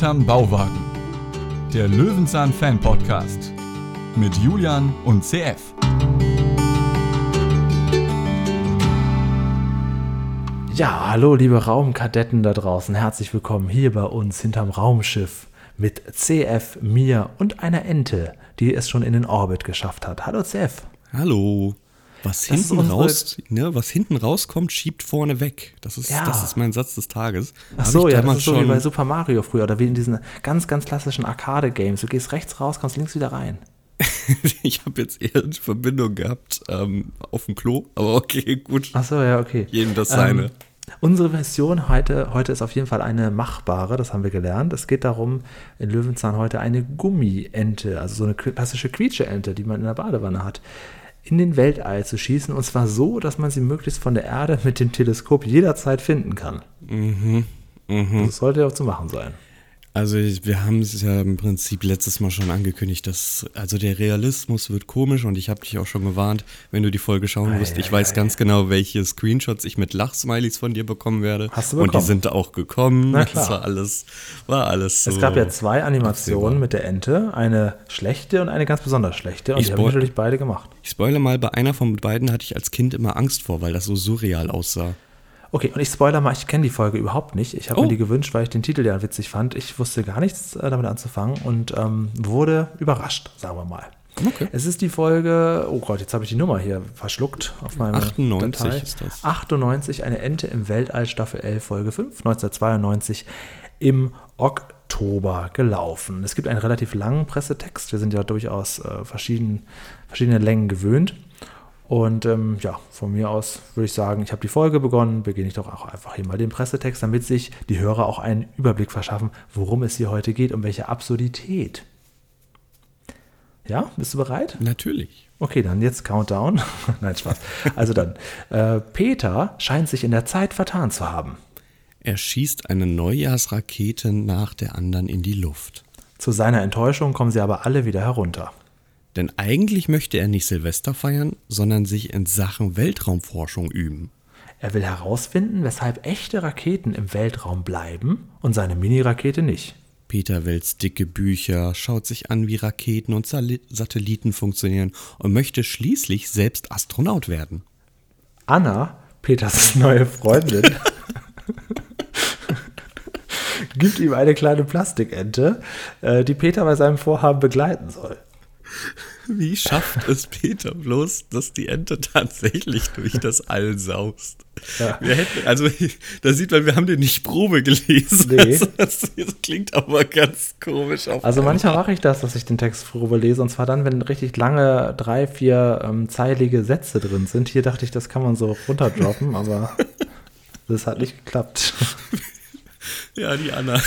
Hinterm Bauwagen. Der Löwenzahn Fan Podcast mit Julian und CF. Ja, hallo liebe Raumkadetten da draußen. Herzlich willkommen hier bei uns hinterm Raumschiff mit CF, mir und einer Ente, die es schon in den Orbit geschafft hat. Hallo CF. Hallo. Was Das hinten, raus, ne, was hinten rauskommt, schiebt vorne weg. Das ist, Ja. das ist mein Satz des Tages. Ach so, ja, das ist so wie bei Super Mario früher oder wie in diesen ganz, ganz klassischen Arcade-Games. Du gehst rechts raus, kommst links wieder rein. ich habe jetzt eher eine Verbindung gehabt ähm, auf dem Klo, aber okay, gut. Ach so, ja, okay. Jedem das seine. Ähm, unsere Version heute, heute ist auf jeden Fall eine machbare, das haben wir gelernt. Es geht darum, in Löwenzahn heute eine Gummiente, also so eine klassische Quietsche-Ente, die man in der Badewanne hat, in den Weltall zu schießen. Und zwar so, dass man sie möglichst von der Erde mit dem Teleskop jederzeit finden kann. Mhm, Das sollte ja auch zu machen sein. Also ich- wir haben es ja im Prinzip letztes Mal schon angekündigt, dass also der Realismus wird komisch und ich habe dich auch schon gewarnt, wenn du die Folge schauen wirst. Ich weiß ganz genau, welche Screenshots ich mit Lachsmileys von dir bekommen werde. Hast du Und die bekommen? sind auch gekommen. Na klar. Das war alles, war alles so. Es gab ja zwei Animationen mit der Ente, eine schlechte und eine ganz besonders schlechte. Und Ich die haben natürlich beide gemacht. Ich spoilere mal, bei einer von beiden hatte ich als Kind immer Angst vor, weil das so surreal aussah. Okay, und ich spoiler mal, ich kenne die Folge überhaupt nicht. Ich habe Oh. mir die gewünscht, weil ich den Titel ja witzig fand. Ich wusste gar nichts äh, damit anzufangen und ähm, wurde überrascht, sagen wir mal. Okay. Es ist die Folge, oh Gott, jetzt habe ich die Nummer hier verschluckt auf meiner 98 Datei. ist das. 98, eine Ente im Weltall, Staffel 11, Folge 5, 1992 im Oktober gelaufen. Es gibt einen relativ langen Pressetext. Wir sind ja durchaus äh, verschieden, verschiedene Längen gewöhnt. Und ähm, ja, von mir aus würde ich sagen, ich habe die Folge begonnen, beginne ich doch auch einfach hier mal den Pressetext, damit sich die Hörer auch einen Überblick verschaffen, worum es hier heute geht, um welche Absurdität. Ja, bist du bereit? Natürlich. Okay, dann jetzt Countdown. Nein, Spaß. Also dann, äh, Peter scheint sich in der Zeit vertan zu haben. Er schießt eine Neujahrsrakete nach der anderen in die Luft. Zu seiner Enttäuschung kommen sie aber alle wieder herunter. Denn eigentlich möchte er nicht Silvester feiern, sondern sich in Sachen Weltraumforschung üben. Er will herausfinden, weshalb echte Raketen im Weltraum bleiben und seine Mini-Rakete nicht. Peter wälzt dicke Bücher, schaut sich an, wie Raketen und Satelliten funktionieren und möchte schließlich selbst Astronaut werden. Anna, Peters neue Freundin, gibt ihm eine kleine Plastikente, äh, die Peter bei seinem Vorhaben begleiten soll. Wie schafft es Peter bloß, dass die Ente tatsächlich durch das All saust? Ja. Hätten, also da sieht man, wir haben den nicht Probe gelesen. Nee. Also, das, klingt aber ganz komisch. Auf Also manchmal mache ich das, dass ich den Text vorüber lese, und zwar dann, wenn richtig lange, drei, vier ähm, zeilige Sätze drin sind. Hier dachte ich, das kann man so runterdroppen, aber das hat nicht geklappt. ja, die Anna.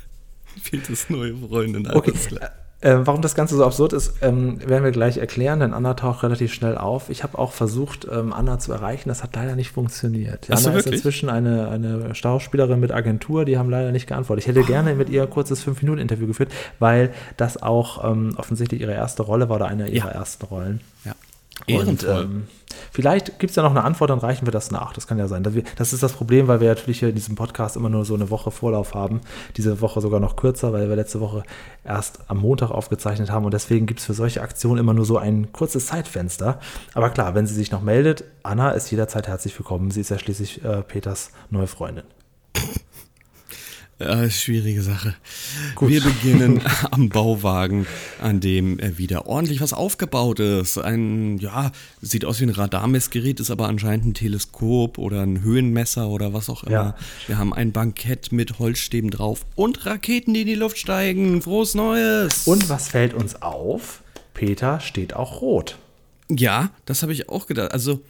Peters neue Freundin. alles Okay. klar. Äh, warum das Ganze so absurd ist, ähm, werden wir gleich erklären, denn Anna taucht relativ schnell auf. Ich habe auch versucht, ähm, Anna zu erreichen. Das hat leider nicht funktioniert. So, Anna ist inzwischen eine, eine Schauspielerin mit Agentur, die haben leider nicht geantwortet. Ich hätte gerne mit ihr ein kurzes 5-Minuten-Interview geführt, weil das auch ähm, offensichtlich ihre erste Rolle war oder eine ihrer Ja. ersten Rollen. Ja. Und ähm, vielleicht gibt es ja noch eine Antwort, dann reichen wir das nach. Das kann ja sein. Das ist das Problem, weil wir natürlich hier in diesem Podcast immer nur so eine Woche Vorlauf haben. Diese Woche sogar noch kürzer, weil wir letzte Woche erst am Montag aufgezeichnet haben. Und deswegen gibt es für solche Aktionen immer nur so ein kurzes Zeitfenster. Aber klar, wenn sie sich noch meldet, Anna ist jederzeit herzlich willkommen. Sie ist ja schließlich äh, Peters neue Freundin. Ja, schwierige Sache. Wir beginnen am Bauwagen, an dem äh, wieder ordentlich was aufgebaut ist. Ein, ja, sieht aus wie ein Radarmessgerät, ist aber anscheinend ein Teleskop oder ein Höhenmesser oder was auch immer. Ja. Wir haben ein Bankett mit Holzstäben drauf und Raketen, die in die Luft steigen. Frohes Neues! Und was fällt uns auf? Peter steht auch rot. Ja, das habe ich auch gedacht. Also,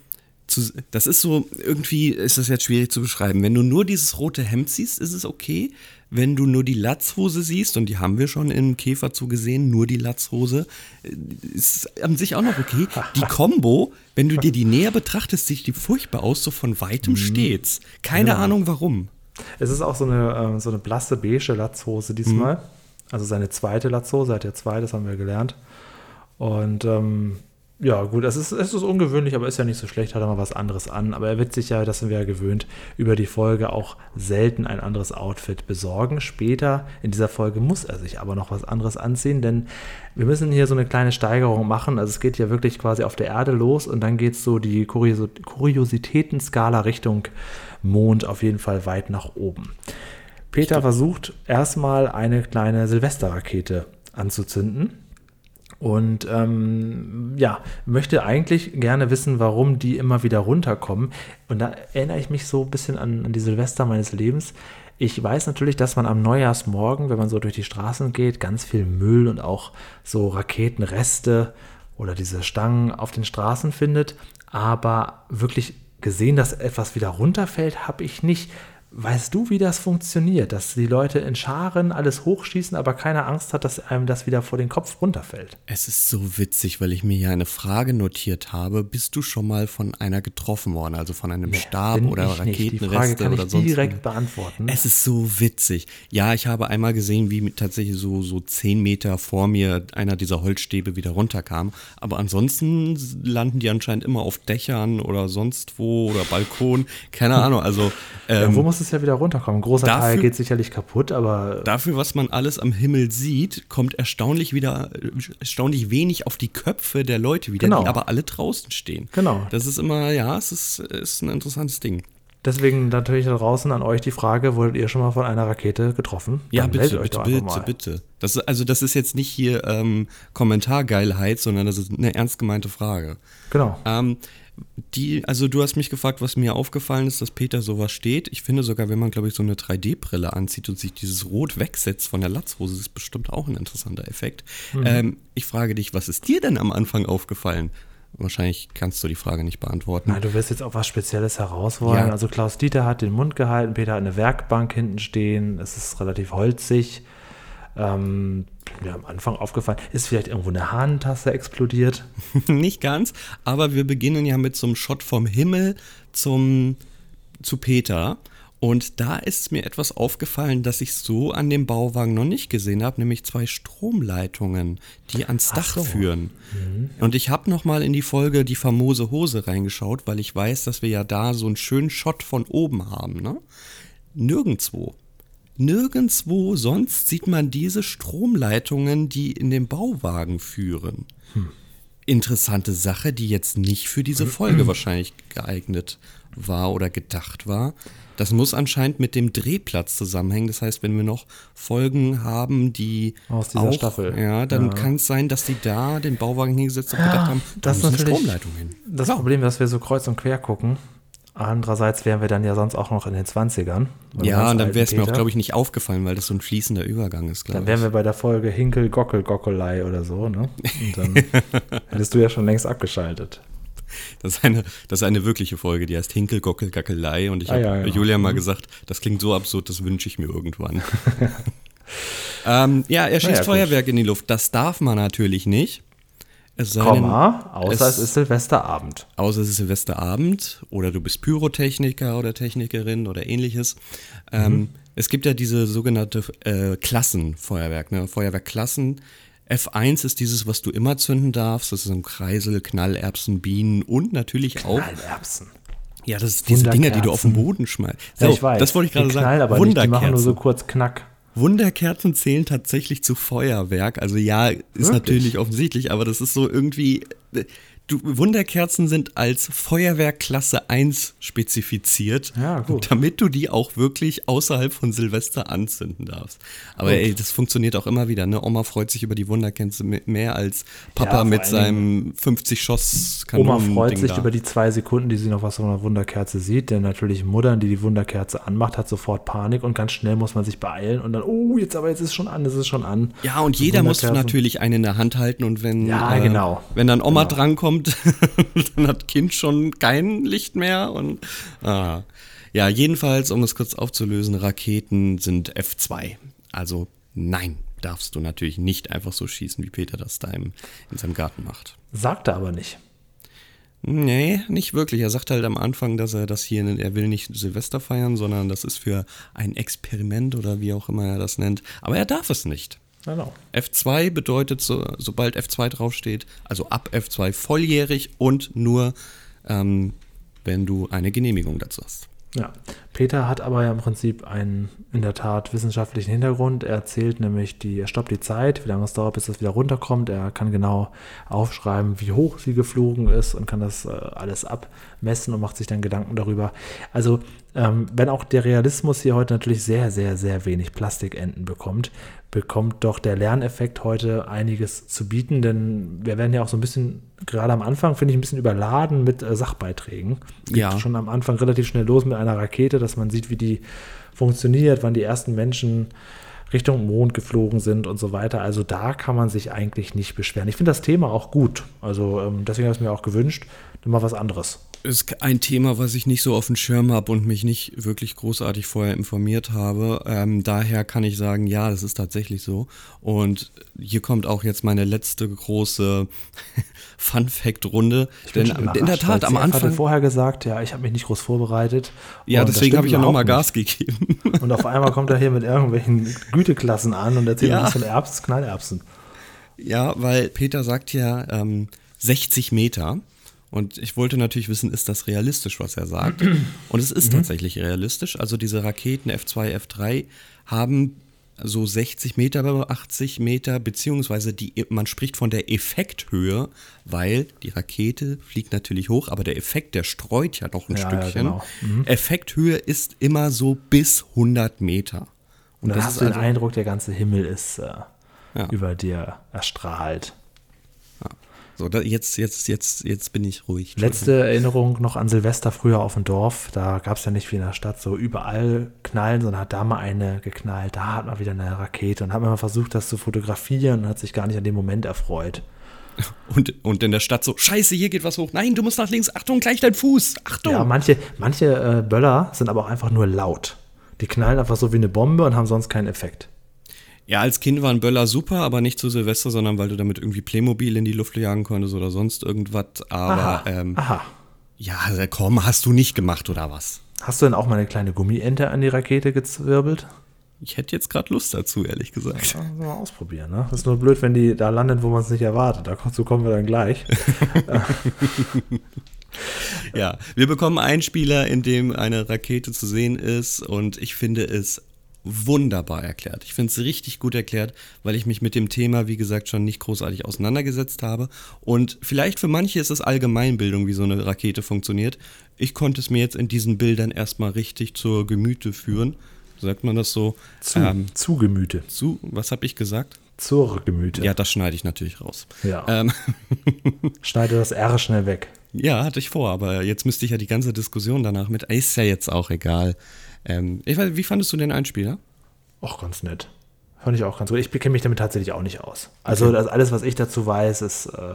zu, das ist so, irgendwie ist das jetzt schwierig zu beschreiben. Wenn du nur dieses rote Hemd siehst, ist es okay. Wenn du nur die Latzhose siehst, und die haben wir schon im Käferzoo gesehen, nur die Latzhose, äh, ist an sich auch noch okay. Die Combo, wenn du dir die näher betrachtest, sieht die furchtbar aus, so von weitem stets. Keine Genau. Ahnung warum. Es ist auch so eine, äh, so eine blasse beige Latzhose diesmal. Also seine zweite Latzhose, hat ja zwei, das haben wir gelernt. Und ähm, Ja, gut, es ist, es ist ungewöhnlich, aber ist ja nicht so schlecht, hat er mal was anderes an. Aber er wird sich ja, das sind wir ja gewöhnt, über die Folge auch selten ein anderes Outfit besorgen. Später in dieser Folge muss er sich aber noch was anderes anziehen, denn wir müssen hier so eine kleine Steigerung machen. Also es geht ja wirklich quasi auf der Erde los und dann geht es so die Kurios Kuriositätenskala Richtung Mond auf jeden Fall weit nach oben. Peter versucht erstmal eine kleine Silvesterrakete anzuzünden und ähm, ja, möchte eigentlich gerne wissen, warum die immer wieder runterkommen. Und da erinnere ich mich so ein bisschen an, an die Silvester meines Lebens. Ich weiß natürlich, dass man am Neujahrsmorgen, wenn man so durch die Straßen geht, ganz viel Müll und auch so Raketenreste oder diese Stangen auf den Straßen findet. Aber wirklich gesehen, dass etwas wieder runterfällt, habe ich nicht. Weißt du, wie das funktioniert, dass die Leute in Scharen alles hochschießen, aber keine Angst hat, dass einem das wieder vor den Kopf runterfällt? Es ist so witzig, weil ich mir hier eine Frage notiert habe. Bist du schon mal von einer getroffen worden, also von einem nee, Stab oder Raketenreste oder sonst? direkt beantworten. Es ist so witzig. Ja, ich habe einmal gesehen, wie tatsächlich so so zehn Meter vor mir einer dieser Holzstäbe wieder runterkam. Aber ansonsten landen die anscheinend immer auf Dächern oder sonst wo oder Balkon. Keine Ahnung. Also ähm, ja, wo muss es ja wieder runterkommen. Ein großer dafür, Teil geht sicherlich kaputt, aber. Dafür, was man alles am Himmel sieht, kommt erstaunlich wieder, erstaunlich wenig auf die Köpfe der Leute wieder, genau. die aber alle draußen stehen. Genau. Das ist immer, ja, es ist, ist ein interessantes Ding. Deswegen natürlich da draußen an euch die Frage, wurdet ihr schon mal von einer Rakete getroffen? Ja, Dann bitte, bitte, bitte, bitte. Das, also das ist jetzt nicht hier ähm, Kommentargeilheit, sondern das ist eine ernst gemeinte Frage. Genau. Ähm, die, also du hast mich gefragt, was mir aufgefallen ist, dass Peter sowas steht. Ich finde sogar, wenn man, glaube ich, so eine 3D-Brille anzieht und sich dieses Rot wegsetzt von der Latzhose, ist bestimmt auch ein interessanter Effekt. Mhm. Ähm, ich frage dich, was ist dir denn am Anfang aufgefallen? Wahrscheinlich kannst du die Frage nicht beantworten. Nein, du wirst jetzt auch was Spezielles herausfordern. Ja. Also Klaus Dieter hat den Mund gehalten, Peter hat eine Werkbank hinten stehen, es ist relativ holzig. Ähm, mir am Anfang aufgefallen, ist vielleicht irgendwo eine Hahnentasse explodiert? Nicht ganz, aber wir beginnen ja mit so einem Shot vom Himmel zum, zu Peter. Und da ist mir etwas aufgefallen, das ich so an dem Bauwagen noch nicht gesehen habe, nämlich zwei Stromleitungen, die ans Dach so. führen. Mhm. Und ich habe noch mal in die Folge die famose Hose reingeschaut, weil ich weiß, dass wir ja da so einen schönen Shot von oben haben. Ne? Nirgendwo Nirgendwo sonst sieht man diese Stromleitungen, die in den Bauwagen führen. Hm. Interessante Sache, die jetzt nicht für diese Folge wahrscheinlich geeignet war oder gedacht war. Das muss anscheinend mit dem Drehplatz zusammenhängen. Das heißt, wenn wir noch Folgen haben, die aus dieser auch, Staffel, ja, dann ja. kann es sein, dass die da den Bauwagen hingesetzt und gedacht haben, da das ist eine Stromleitung hin. Das Problem, dass wir so kreuz und quer gucken. Andererseits wären wir dann ja sonst auch noch in den 20ern. Ja, und dann wäre es mir auch, glaube ich, nicht aufgefallen, weil das so ein fließender Übergang ist, glaube ich. Dann wären wir bei der Folge Hinkel, Gockel, Gockelei oder so, ne? Und dann hättest du ja schon längst abgeschaltet. Das ist, eine, das ist eine wirkliche Folge, die heißt Hinkel, Gockel, Gackelei. Und ich ah, habe ja, ja. Julia mal mhm. gesagt, das klingt so absurd, das wünsche ich mir irgendwann. ähm, ja, er schießt naja, Feuerwerk in die Luft. Das darf man natürlich nicht. Es sei Komma, außer es, es, ist Silvesterabend. Außer es ist Silvesterabend oder du bist Pyrotechniker oder Technikerin oder ähnliches. Ähm, mhm. Ähm, es gibt ja diese sogenannte äh, Klassenfeuerwerk, ne? Feuerwerkklassen. F1 ist dieses, was du immer zünden darfst. Das ist ein Kreisel, Knallerbsen, Bienen und natürlich auch. Knallerbsen. Ja, das sind diese Dinger, die du auf den Boden schmeißt. So, ja, ich weiß. Das wollte ich gerade sagen. Aber Wunderkerzen. Nicht, die machen nur so kurz Knack. Wunderkerzen zählen tatsächlich zu Feuerwerk. Also ja, ist Wirklich? natürlich offensichtlich, aber das ist so irgendwie Du, Wunderkerzen sind als Feuerwehrklasse 1 spezifiziert, ja, gut. damit du die auch wirklich außerhalb von Silvester anzünden darfst. Aber gut. ey, das funktioniert auch immer wieder. Ne? Oma freut sich über die Wunderkerze mehr als Papa ja, mit seinem 50 Schuss Kanonen. Oma freut sich da. über die zwei Sekunden, die sie noch was von einer Wunderkerze sieht, denn natürlich Muttern, die die Wunderkerze anmacht, hat sofort Panik und ganz schnell muss man sich beeilen und dann, oh, jetzt aber jetzt ist es schon an, es ist schon an. Ja, und jeder muss natürlich eine in der Hand halten und wenn, ja, äh, genau. wenn dann Oma genau. drankommt, kommt, dann hat Kind schon kein Licht mehr. Und ah. ja, jedenfalls, um es kurz aufzulösen, Raketen sind F2. Also nein, darfst du natürlich nicht einfach so schießen, wie Peter das da im, in seinem Garten macht. Sagt er aber nicht. Nee, nicht wirklich. Er sagt halt am Anfang, dass er das hier, er will nicht Silvester feiern, sondern das ist für ein Experiment oder wie auch immer er das nennt. Aber er darf es nicht. Genau. F2 bedeutet, so, sobald F2 draufsteht, also ab F2 volljährig und nur, ähm, wenn du eine Genehmigung dazu hast. Ja, Peter hat aber ja im Prinzip einen in der Tat wissenschaftlichen Hintergrund. Er erzählt nämlich, die, er stoppt die Zeit, wie lange es dauert, bis das wieder runterkommt. Er kann genau aufschreiben, wie hoch sie geflogen ist und kann das äh, alles abmessen und macht sich dann Gedanken darüber. Also, ähm, wenn auch der Realismus hier heute natürlich sehr, sehr, sehr wenig Plastikenden bekommt, bekommt doch der Lerneffekt heute einiges zu bieten, denn wir werden ja auch so ein bisschen, gerade am Anfang, finde ich, ein bisschen überladen mit äh, Sachbeiträgen. Geht ja. schon am Anfang relativ schnell los mit einer Rakete, dass man sieht, wie die funktioniert, wann die ersten Menschen Richtung Mond geflogen sind und so weiter. Also da kann man sich eigentlich nicht beschweren. Ich finde das Thema auch gut. Also ähm, deswegen habe ich es mir auch gewünscht, mal was anderes ist ein Thema, was ich nicht so auf dem Schirm habe und mich nicht wirklich großartig vorher informiert habe. Ähm, daher kann ich sagen, ja, das ist tatsächlich so. Und hier kommt auch jetzt meine letzte große Fun-Fact-Runde. Denn in der Tat am Anfang. Ich hatte vorher gesagt, ja, ich habe mich nicht groß vorbereitet. Ja, deswegen habe ich ja nochmal Gas gegeben. Und auf einmal kommt er hier mit irgendwelchen Güteklassen an und erzählt ja. was von Erbsen, Knallerbsen. Ja, weil Peter sagt ja ähm, 60 Meter. Und ich wollte natürlich wissen, ist das realistisch, was er sagt? Und es ist mhm. tatsächlich realistisch. Also diese Raketen F2, F3 haben so 60 Meter, 80 Meter, beziehungsweise die, man spricht von der Effekthöhe, weil die Rakete fliegt natürlich hoch, aber der Effekt, der streut ja noch ein ja, Stückchen. Ja, genau. mhm. Effekthöhe ist immer so bis 100 Meter. Und, Und dann hast du den also, Eindruck, der ganze Himmel ist äh, ja. über dir erstrahlt. So, da, jetzt, jetzt, jetzt, jetzt bin ich ruhig. Letzte Erinnerung noch an Silvester früher auf dem Dorf. Da gab es ja nicht wie in der Stadt so überall Knallen, sondern hat da mal eine geknallt, da hat man wieder eine Rakete und hat man mal versucht, das zu fotografieren und hat sich gar nicht an dem Moment erfreut. Und, und in der Stadt so, scheiße, hier geht was hoch. Nein, du musst nach links. Achtung, gleich dein Fuß. Achtung. Ja, manche, manche äh, Böller sind aber auch einfach nur laut. Die knallen einfach so wie eine Bombe und haben sonst keinen Effekt. Ja, als Kind waren Böller super, aber nicht zu Silvester, sondern weil du damit irgendwie Playmobil in die Luft jagen konntest oder sonst irgendwas. Aber Aha. Ähm, Aha. ja, also komm, hast du nicht gemacht oder was? Hast du denn auch mal eine kleine Gummiente an die Rakete gezwirbelt? Ich hätte jetzt gerade Lust dazu, ehrlich gesagt. Ja, mal ausprobieren, ne? Das ist nur blöd, wenn die da landet, wo man es nicht erwartet. Dazu kommen wir dann gleich. ja, wir bekommen einen Spieler, in dem eine Rakete zu sehen ist und ich finde es wunderbar erklärt. Ich finde es richtig gut erklärt, weil ich mich mit dem Thema, wie gesagt, schon nicht großartig auseinandergesetzt habe. Und vielleicht für manche ist es Allgemeinbildung, wie so eine Rakete funktioniert. Ich konnte es mir jetzt in diesen Bildern erstmal richtig zur Gemüte führen. Sagt man das so? Zu, ähm, zu Gemüte. Zu, was habe ich gesagt? Zur Gemüte. Ja, das schneide ich natürlich raus. Ja. Ähm. Schneide das R schnell weg. Ja, hatte ich vor, aber jetzt müsste ich ja die ganze Diskussion danach mit. Ist ja jetzt auch egal. Ähm, ich weiß, wie fandest du den Einspieler? Auch ganz nett. Fand ich auch ganz gut. Ich kenne mich damit tatsächlich auch nicht aus. Also okay. alles, was ich dazu weiß, ist äh,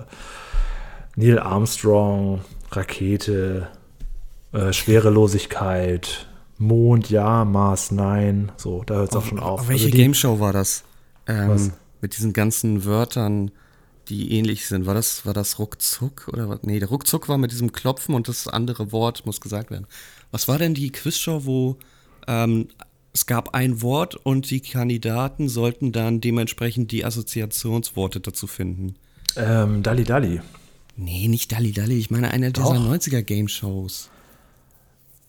Neil Armstrong, Rakete, äh, Schwerelosigkeit, Mond, ja, Mars, nein. So, da hört es auch schon auf. auf welche also die, Game Show war das? Ähm, mit diesen ganzen Wörtern, die ähnlich sind. War das, war das Ruckzuck oder was? Nee, der Ruckzuck war mit diesem Klopfen und das andere Wort muss gesagt werden. Was war denn die Quizshow, wo ähm, es gab ein Wort und die Kandidaten sollten dann dementsprechend die Assoziationsworte dazu finden. Ähm, Dalli Dalli. Nee, nicht Dalli Dalli. Ich meine eine dieser 90er Game Shows.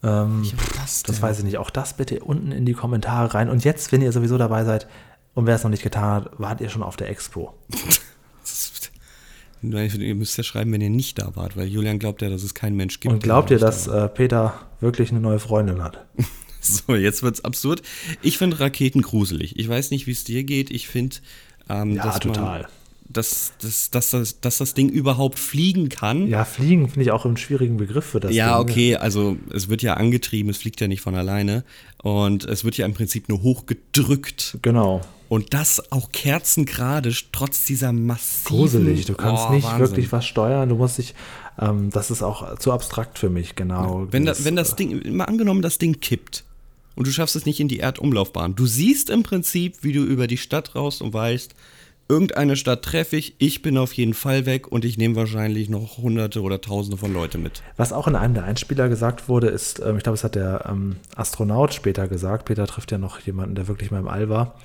Ähm, das, das weiß ich nicht. Auch das bitte unten in die Kommentare rein. Und jetzt, wenn ihr sowieso dabei seid und wer es noch nicht getan hat, wart ihr schon auf der Expo. ihr müsst ja schreiben, wenn ihr nicht da wart, weil Julian glaubt ja, dass es keinen Mensch gibt. Und glaubt ihr, dass da äh, Peter wirklich eine neue Freundin hat? So, jetzt wird's absurd. Ich finde Raketen gruselig. Ich weiß nicht, wie es dir geht. Ich finde, ähm, ja, dass total. Man, dass, dass, dass, dass, dass das Ding überhaupt fliegen kann. Ja, fliegen finde ich auch einen schwierigen Begriff für das. Ja, Ding. okay, also es wird ja angetrieben, es fliegt ja nicht von alleine. Und es wird ja im Prinzip nur hochgedrückt. Genau. Und das auch kerzengerade, trotz dieser massiven... Gruselig, du kannst oh, nicht Wahnsinn. wirklich was steuern, du musst dich... Ähm, das ist auch zu abstrakt für mich, genau. Wenn, das, wenn das äh, Ding, mal angenommen, das Ding kippt, und du schaffst es nicht in die Erdumlaufbahn. Du siehst im Prinzip, wie du über die Stadt raus und weißt, irgendeine Stadt treffe ich, ich bin auf jeden Fall weg und ich nehme wahrscheinlich noch hunderte oder tausende von Leute mit. Was auch in einem der Einspieler gesagt wurde, ist, ähm, ich glaube, es hat der ähm, Astronaut später gesagt, Peter trifft ja noch jemanden, der wirklich mal im All war,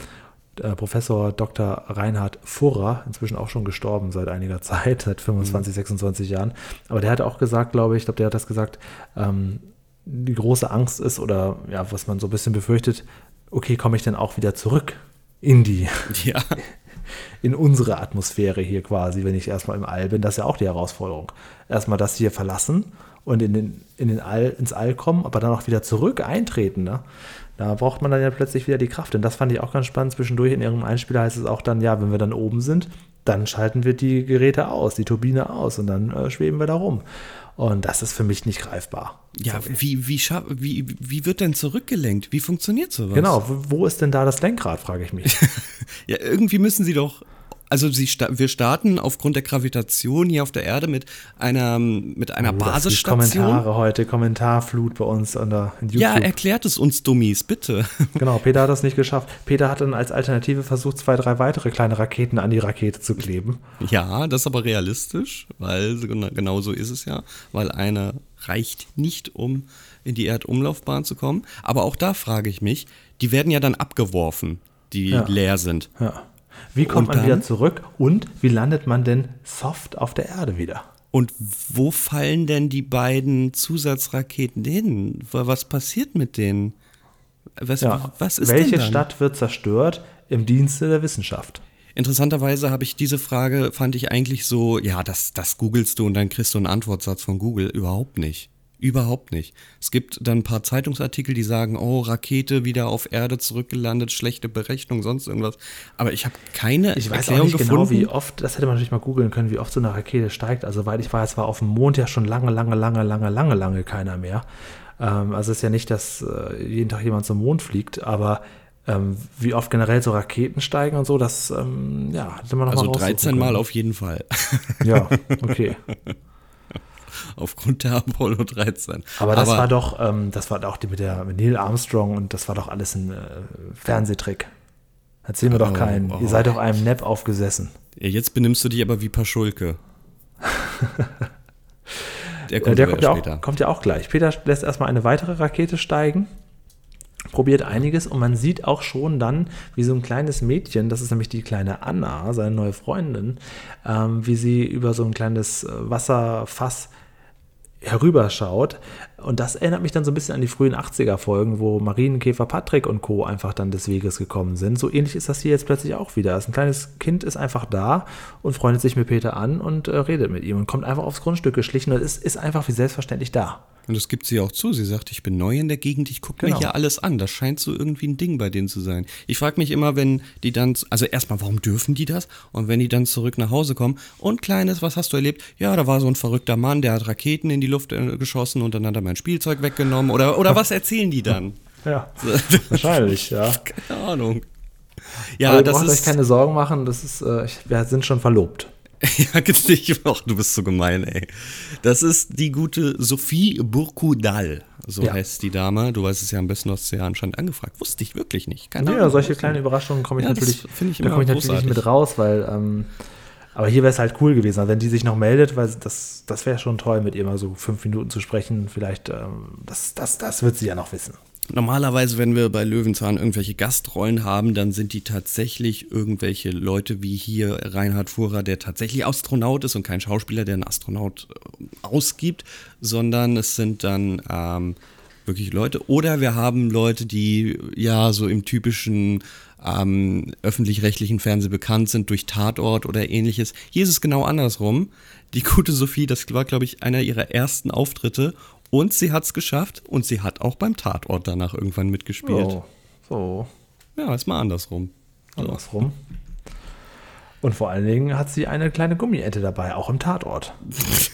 äh, Professor Dr. Reinhard Furrer, inzwischen auch schon gestorben seit einiger Zeit, seit 25, 26 Jahren. Aber der hat auch gesagt, glaube ich, ich glaube, der hat das gesagt, ähm, die große Angst ist oder ja, was man so ein bisschen befürchtet, okay, komme ich denn auch wieder zurück in die, Ja. in unsere Atmosphäre hier quasi, wenn ich erstmal im All bin, das ist ja auch die Herausforderung. Erstmal das hier verlassen und in den, in den All, ins All kommen, aber dann auch wieder zurück eintreten. Ne? Da braucht man dann ja plötzlich wieder die Kraft. Und das fand ich auch ganz spannend. Zwischendurch in ihrem Einspieler heißt es auch dann, ja, wenn wir dann oben sind, dann schalten wir die Geräte aus, die Turbine aus und dann äh, schweben wir da rum. Und das ist für mich nicht greifbar. Ja, wie, wie, scha- wie, wie wird denn zurückgelenkt? Wie funktioniert sowas? Genau, wo ist denn da das Lenkrad, frage ich mich. Ja, irgendwie müssen sie doch. Also sie wir starten aufgrund der Gravitation hier auf der Erde mit einer, mit einer Oh, Basisstation. Kommentare heute, Kommentarflut bei uns an der, in YouTube. Ja, erklärt es uns Dummies, bitte. Genau, Peter hat das nicht geschafft. Peter hat dann als Alternative versucht, zwei, drei weitere kleine Raketen an die Rakete zu kleben. Ja, das ist aber realistisch, weil genau so ist es ja, weil eine reicht nicht, um in die Erdumlaufbahn zu kommen. Aber auch da frage ich mich, die werden ja dann abgeworfen, die Ja. leer sind. Ja. Wie kommt Und man wieder zurück und wie landet man denn soft auf der Erde wieder? Und wo fallen denn die beiden Zusatzraketen hin? Wa- Was passiert mit denen? Was, Ja. was ist Welche? Stadt wird zerstört im Dienste der Wissenschaft? Interessanterweise habe ich diese Frage, fand ich eigentlich so, ja, das, das googelst du und dann kriegst du einen Antwortsatz von Google. Überhaupt nicht. Überhaupt nicht. Es gibt dann ein paar Zeitungsartikel, die sagen, oh, Rakete wieder auf Erde zurückgelandet, schlechte Berechnung, sonst irgendwas. Aber ich habe keine Ich weiß Erklärung auch nicht gefunden. genau, wie oft, das hätte man natürlich mal googeln können, wie oft so eine Rakete steigt. Also, weil ich weiß, war auf dem Mond ja schon lange, lange, lange, lange, lange, lange keiner mehr. Ähm, also, es ist ja nicht, dass äh, jeden Tag jemand zum Mond fliegt, aber ähm, wie oft generell so Raketen steigen und so, das, ähm, ja, hätte man noch also mal raussuchen 13 Mal auf jeden Fall. Ja, okay. Aufgrund der Apollo 13. Aber das war doch, ähm, das war doch die mit der mit Neil Armstrong und das war doch alles ein äh, Fernsehtrick. Erzähl mir doch Oh, keinen. oh. Ihr seid auf einem Nap aufgesessen. Ja, jetzt benimmst du dich aber wie Paschulke. Der Äh, kommt, der aber kommt ja, auch, kommt ja auch gleich. Peter lässt erstmal eine weitere Rakete steigen, probiert einiges und man sieht auch schon dann, wie so ein kleines Mädchen, das ist nämlich die kleine Anna, seine neue Freundin, ähm, wie sie über so ein kleines äh, Wasserfass herüberschaut. Und das erinnert mich dann so ein bisschen an die frühen 80er-Folgen, wo Marienkäfer Patrick und Co. einfach dann des Weges gekommen sind. So ähnlich ist das hier jetzt plötzlich auch wieder. Ein kleines Kind ist einfach da und freundet sich mit Peter an und äh, redet mit ihm und kommt einfach aufs Grundstück geschlichen und ist, ist einfach wie selbstverständlich da. Und das gibt sie auch zu. Sie sagt, ich bin neu in der Gegend, ich gucke Genau. mir hier alles an. Das scheint so irgendwie ein Ding bei denen zu sein. Ich frage mich immer, wenn die dann, also erstmal, warum dürfen die das? Und wenn die dann zurück nach Hause kommen und Kleines, was hast du erlebt? Ja, da war so ein verrückter Mann, der hat Raketen in die Luft äh, geschossen und dann hat er mein Spielzeug weggenommen. Oder, oder was erzählen die dann? Ja, wahrscheinlich, ja. Keine Ahnung. Ja, Aber ihr das braucht euch ist. keine Sorgen machen, das ist, äh, wir sind schon verlobt. Ja, gibt's nicht. Ach, du bist so gemein, ey. Das ist die gute Sophie Burkudal. So Ja. heißt die Dame. Du weißt es ja am besten, du hast sie ja anscheinend angefragt. Wusste ich wirklich nicht. Keine Ja, Ahnung. solche kleinen Überraschungen komme ich Ja, natürlich, finde ich da komme ich natürlich nicht mit raus, weil, ähm, aber hier wäre es halt cool gewesen, wenn die sich noch meldet, weil das, das wäre schon toll, mit ihr mal so fünf Minuten zu sprechen. Vielleicht, ähm, das, das, das wird sie ja noch wissen. Normalerweise, wenn wir bei Löwenzahn irgendwelche Gastrollen haben, dann sind die tatsächlich irgendwelche Leute wie hier Reinhard Fuhrer, der tatsächlich Astronaut ist und kein Schauspieler, der einen Astronaut äh, ausgibt, sondern es sind dann ähm, wirklich Leute. Oder wir haben Leute, die ja so im typischen ähm, öffentlich-rechtlichen Fernsehen bekannt sind durch Tatort oder ähnliches. Hier ist es genau andersrum. Die gute Sophie, das war, glaube ich, einer ihrer ersten Auftritte. Und sie hat es geschafft und sie hat auch beim Tatort danach irgendwann mitgespielt. So, so Ja, ist mal andersrum. andersrum. Und vor allen Dingen hat sie eine kleine Gummiente dabei, auch im Tatort. Das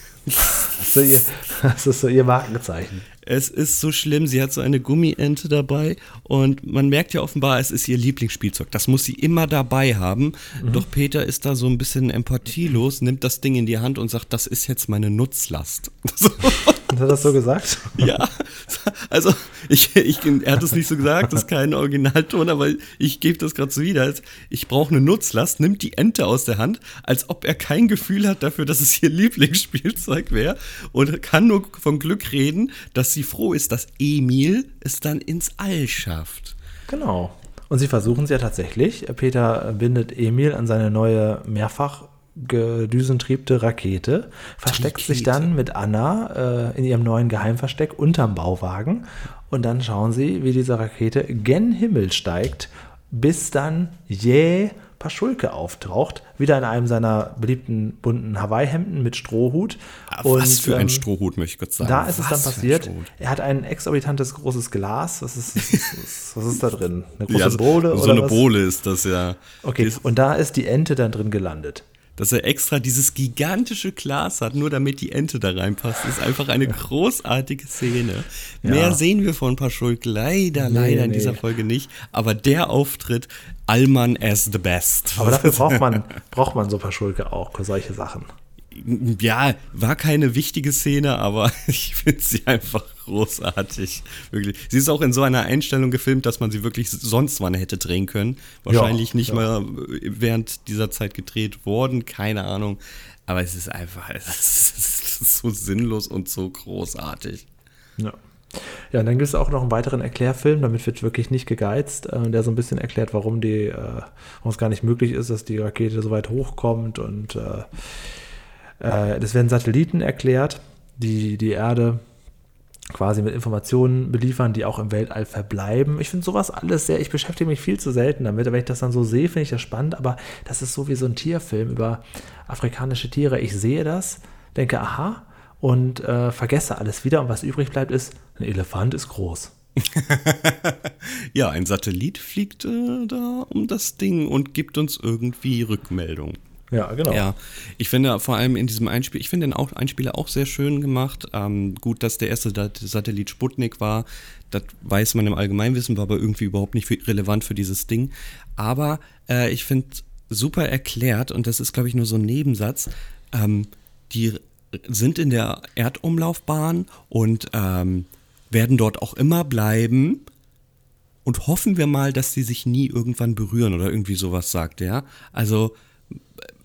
ist so ihr, das ist so ihr Markenzeichen. Es ist so schlimm, sie hat so eine Gummiente dabei und man merkt ja offenbar, es ist ihr Lieblingsspielzeug. Das muss sie immer dabei haben. Doch Peter ist da so ein bisschen empathielos, nimmt das Ding in die Hand und sagt, das ist jetzt meine Nutzlast. Und hat das so gesagt? ja, also ich, ich, er hat es nicht so gesagt, das ist kein Originalton, aber ich gebe das gerade so wieder. Ich brauche eine Nutzlast, nimmt die Ente aus der Hand, als ob er kein Gefühl hat dafür, dass es ihr Lieblingsspielzeug wäre und kann nur von Glück reden, dass sie froh ist, dass Emil es dann ins All schafft. Genau. Und sie versuchen es ja tatsächlich. Peter bindet Emil an seine neue mehrfach gedüsentriebte Rakete, versteckt Rakete. sich dann mit Anna äh, in ihrem neuen Geheimversteck unterm Bauwagen und dann schauen sie, wie diese Rakete gen Himmel steigt, bis dann jäh Paschulke auftaucht, wieder in einem seiner beliebten bunten Hawaii-Hemden mit Strohhut. Ah, Was Und, für ein ähm, Strohhut, möchte ich kurz sagen. Da ist es dann Was für ein passiert. Er hat ein exorbitantes großes Glas. Was ist, was ist, da drin? Eine große Ja, so, Bohle so oder eine was? Bohle ist das ja. Okay, und da ist die Ente dann drin gelandet. Dass er extra dieses gigantische Glas hat, nur damit die Ente da reinpasst, ist einfach eine großartige Szene. Mehr sehen wir von Paschulk leider, leider in nee. dieser Folge nicht. Aber der Auftritt, Allmann as the best. Aber dafür braucht man, braucht man so Paschulke auch für solche Sachen. Ja, war keine wichtige Szene, aber ich finde sie einfach großartig. Wirklich. Sie ist auch in so einer Einstellung gefilmt, dass man sie wirklich sonst wann hätte drehen können. Wahrscheinlich Ja, nicht ja. mal während dieser Zeit gedreht worden, keine Ahnung. Aber es ist einfach es ist so sinnlos und so großartig. Ja. Ja, und dann gibt es auch noch einen weiteren Erklärfilm, damit wird wirklich nicht gegeizt, äh, der so ein bisschen erklärt, warum die, äh, warum es gar nicht möglich ist, dass die Rakete so weit hochkommt und äh, äh, das werden Satelliten erklärt, die die Erde quasi mit Informationen beliefern, die auch im Weltall verbleiben. Ich finde sowas alles sehr, ich beschäftige mich viel zu selten damit, aber wenn ich das dann so sehe, finde ich das spannend, aber das ist so wie so ein Tierfilm über afrikanische Tiere. Ich sehe das, denke, aha, und äh, vergesse alles wieder und was übrig bleibt ist, ein Elefant ist groß. Ja, ein Satellit fliegt äh, da um das Ding und gibt uns irgendwie Rückmeldung. Ja, genau. Ja, ich finde vor allem in diesem Einspiel, ich finde den auch, Einspieler auch sehr schön gemacht. Ähm, gut, dass der erste Satellit Sputnik war, das weiß man im Allgemeinwissen, war aber irgendwie überhaupt nicht relevant für dieses Ding. Aber äh, ich finde super erklärt, und das ist, glaube ich, nur so ein Nebensatz, ähm, die sind in der Erdumlaufbahn und ähm, werden dort auch immer bleiben. Und hoffen wir mal, dass die sich nie irgendwann berühren oder irgendwie sowas sagt er. Also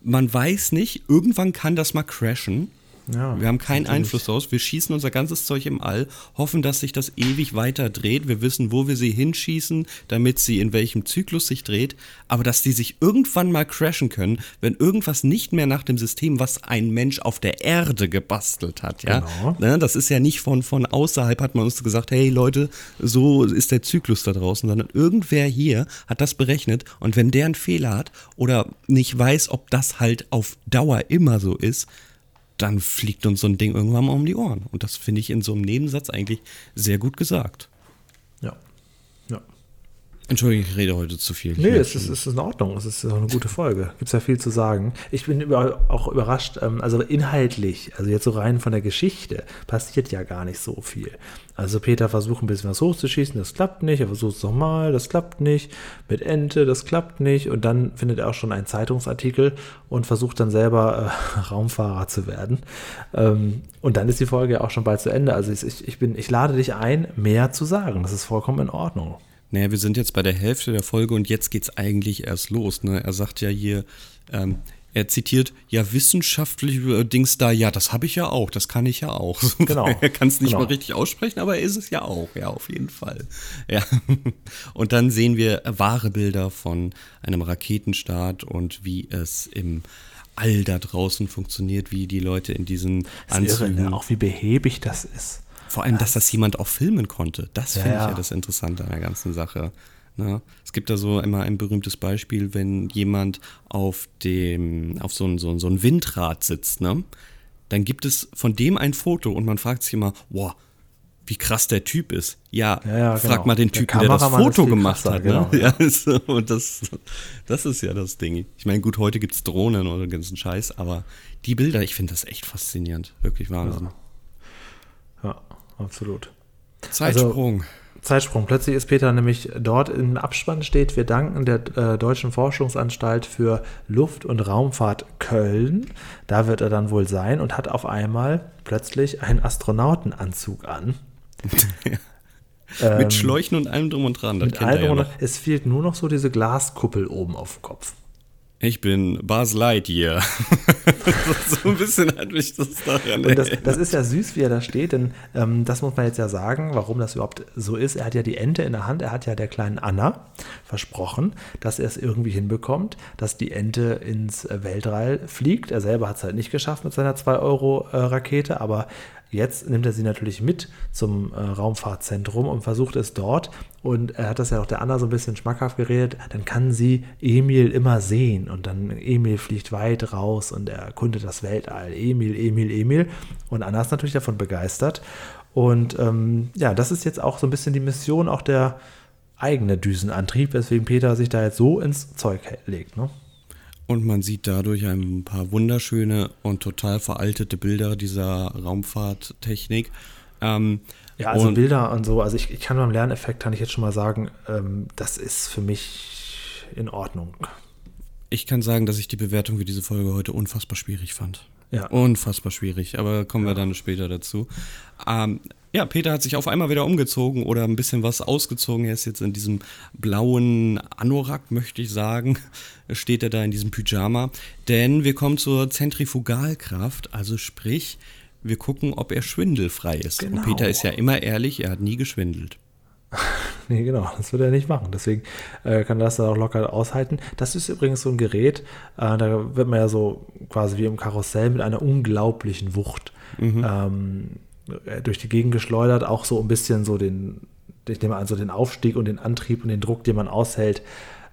man weiß nicht, irgendwann kann das mal crashen. Ja, wir haben keinen natürlich. Einfluss daraus. Wir schießen unser ganzes Zeug im All, hoffen, dass sich das ewig weiter dreht. Wir wissen, wo wir sie hinschießen, damit sie in welchem Zyklus sich dreht. Aber dass die sich irgendwann mal crashen können, wenn irgendwas nicht mehr nach dem System, was ein Mensch auf der Erde gebastelt hat, ja. Genau. Ne, das ist ja nicht von, von außerhalb hat man uns gesagt, hey Leute, so ist der Zyklus da draußen, sondern irgendwer hier hat das berechnet und wenn der einen Fehler hat oder nicht weiß, ob das halt auf Dauer immer so ist, dann fliegt uns so ein Ding irgendwann mal um die Ohren. Und das finde ich in so einem Nebensatz eigentlich sehr gut gesagt. Ja. ja. Entschuldigung, ich rede heute zu viel. Ich Nee, es ist, es ist in Ordnung. Es ist auch eine gute Folge. Gibt es ja viel zu sagen. Ich bin über, auch überrascht, ähm, also inhaltlich, also jetzt so rein von der Geschichte, passiert ja gar nicht so viel. Also Peter versucht ein bisschen was hochzuschießen, das klappt nicht. Er versucht es nochmal, das klappt nicht. Mit Ente, das klappt nicht. Und dann findet er auch schon einen Zeitungsartikel und versucht dann selber äh, Raumfahrer zu werden. Ähm, und dann ist die Folge auch schon bald zu Ende. Also ich, ich, bin, ich lade dich ein, mehr zu sagen. Das ist vollkommen in Ordnung. Naja, wir sind jetzt bei der Hälfte der Folge und jetzt geht's eigentlich erst los. Ne? Er sagt ja hier, ähm, er zitiert, ja, wissenschaftliche äh, Dings da, ja, das habe ich ja auch, das kann ich ja auch. Genau. er kann es nicht Genau. mal richtig aussprechen, aber er ist es ja auch, ja, auf jeden Fall. Ja. Und dann sehen wir wahre Bilder von einem Raketenstart und wie es im All da draußen funktioniert, wie die Leute in diesen ist irre, Anzügen ne? Auch wie behäbig das ist. vor allem, dass das jemand auch filmen konnte. Das Ja, finde ich ja das Interessante an der ganzen Sache. Ne? Es gibt da so immer ein berühmtes Beispiel, wenn jemand auf dem, auf so ein, so ein, so ein Windrad sitzt, ne? Dann gibt es von dem ein Foto und man fragt sich immer, wow, wie krass der Typ ist. Ja, Ja, ja, frag genau. mal den Der Typen, der das Kameramann ist Foto gemacht krasser, hat. genau, ne? ja. so, und das, das ist ja das Ding. Ich meine, gut, heute gibt es Drohnen oder den ganzen Scheiß, aber die Bilder, ich finde das echt faszinierend. Wirklich Wahnsinn. Ja, absolut. Zeitsprung. Zeitsprung. Plötzlich ist Peter nämlich dort im Abspann steht, wir danken der äh, Deutschen Forschungsanstalt für Luft- und Raumfahrt Köln. Da wird er dann wohl sein und hat auf einmal plötzlich einen Astronautenanzug an. Ähm, mit Schläuchen und allem drum und dran. Mit allem noch. und es fehlt nur noch so diese Glaskuppel oben auf dem Kopf. Ich bin Buzz Lightyear. so ein bisschen hat mich das daran Und das, das ist ja süß, wie er da steht, denn ähm, das muss man jetzt ja sagen, warum das überhaupt so ist. Er hat ja die Ente in der Hand, er hat ja der kleinen Anna versprochen, dass er es irgendwie hinbekommt, dass die Ente ins Weltall fliegt. Er selber hat es halt nicht geschafft mit seiner 2-Euro-Rakete, aber Jetzt nimmt er sie natürlich mit zum äh, Raumfahrtzentrum und versucht es dort. Und er hat das ja auch der Anna so ein bisschen schmackhaft geredet. Dann kann sie Emil immer sehen. Und dann Emil fliegt weit raus und er erkundet das Weltall. Emil, Emil, Emil. Und Anna ist natürlich davon begeistert. Und ähm, ja, das ist jetzt auch so ein bisschen die Mission, auch der eigene Düsenantrieb, weswegen Peter sich da jetzt so ins Zeug legt. Ne? Und man sieht dadurch ein paar wunderschöne und total veraltete Bilder dieser Raumfahrttechnik. Ähm, ja, also Bilder und so. Also ich, ich, kann beim Lerneffekt, kann ich jetzt schon mal sagen, ähm, das ist für mich in Ordnung. Ich kann sagen, dass ich die Bewertung für diese Folge heute unfassbar schwierig fand. Ja. Unfassbar schwierig, aber kommen ja. wir dann später dazu. Ähm, ja, Peter hat sich auf einmal wieder umgezogen oder ein bisschen was ausgezogen. Er ist jetzt in diesem blauen Anorak, möchte ich sagen, steht er da in diesem Pyjama. Denn wir kommen zur Zentrifugalkraft, also sprich, wir gucken, ob er schwindelfrei ist. Genau. Und Peter ist ja immer ehrlich, er hat nie geschwindelt. nee, genau, das wird er nicht machen. Deswegen äh, kann das auch locker aushalten. Das ist übrigens so ein Gerät, äh, da wird man ja so quasi wie im Karussell mit einer unglaublichen Wucht mhm. ähm, äh, durch die Gegend geschleudert, auch so ein bisschen so den, ich nehme an, so den Aufstieg und den Antrieb und den Druck, den man aushält,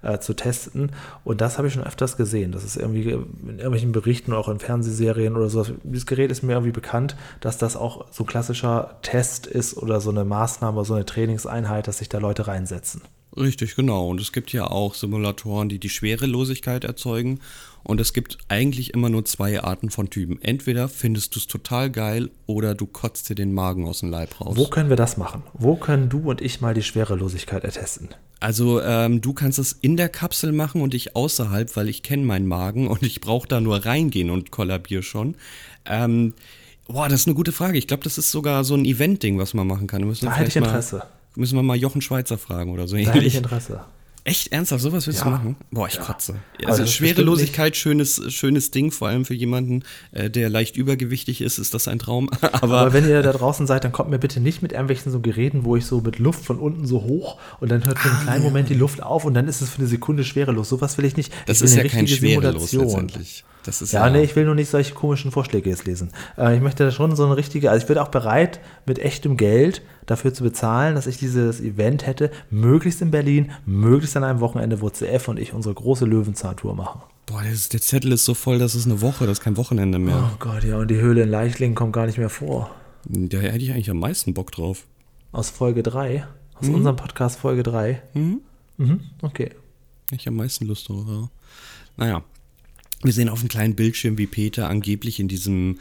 äh, zu testen. Und das habe ich schon öfters gesehen. Das ist irgendwie in irgendwelchen Berichten, auch in Fernsehserien oder so. Dieses Gerät ist mir irgendwie bekannt, dass das auch so ein klassischer Test ist oder so eine Maßnahme, so eine Trainingseinheit, dass sich da Leute reinsetzen. Richtig, genau. Und es gibt ja auch Simulatoren, die die Schwerelosigkeit erzeugen. Und es gibt eigentlich immer nur zwei Arten von Typen. Entweder findest du es total geil oder du kotzt dir den Magen aus dem Leib raus. Wo können wir das machen? Wo können du und ich mal die Schwerelosigkeit ertesten? Also ähm, du kannst es in der Kapsel machen und ich außerhalb, weil ich kenne meinen Magen und ich brauche da nur reingehen und kollabier schon. Ähm, boah, das ist eine gute Frage. Ich glaube, das ist sogar so ein Event-Ding, was man machen kann. Da hätte ich Interesse. Mal Müssen wir mal Jochen Schweizer fragen oder so. Da hätte ich Interesse. Echt ernsthaft, sowas willst ja. du machen? Boah, ich ja. kotze. Also Schwerelosigkeit, schönes, schönes Ding, vor allem für jemanden, äh, der leicht übergewichtig ist, ist das ein Traum. Aber, Aber, wenn ihr da draußen seid, dann kommt mir bitte nicht mit irgendwelchen so Geräten, wo ich so mit Luft von unten so hoch und dann hört für einen ah, kleinen Moment die Luft auf und dann ist es für eine Sekunde schwerelos. Sowas will ich nicht. Das ich ist ja kein Schwerelos letztendlich. Das ist ja, ja, nee, ich will nur nicht solche komischen Vorschläge jetzt lesen. Äh, ich möchte da schon so eine richtige, also ich bin auch bereit, mit echtem Geld dafür zu bezahlen, dass ich dieses Event hätte, möglichst in Berlin, möglichst an einem Wochenende, wo CF und ich unsere große Löwenzahn-Tour machen. Boah, das, der Zettel ist so voll, das ist eine Woche, das ist kein Wochenende mehr. Oh Gott, ja, und die Höhle in Leichlingen kommt gar nicht mehr vor. Da hätte ich eigentlich am meisten Bock drauf. Aus Folge 3? Aus mhm. unserem Podcast Folge 3? Mhm. Mhm, okay. Ich am meisten Lust drauf, ja. Naja, wir sehen auf einem kleinen Bildschirm, wie Peter angeblich in diesem,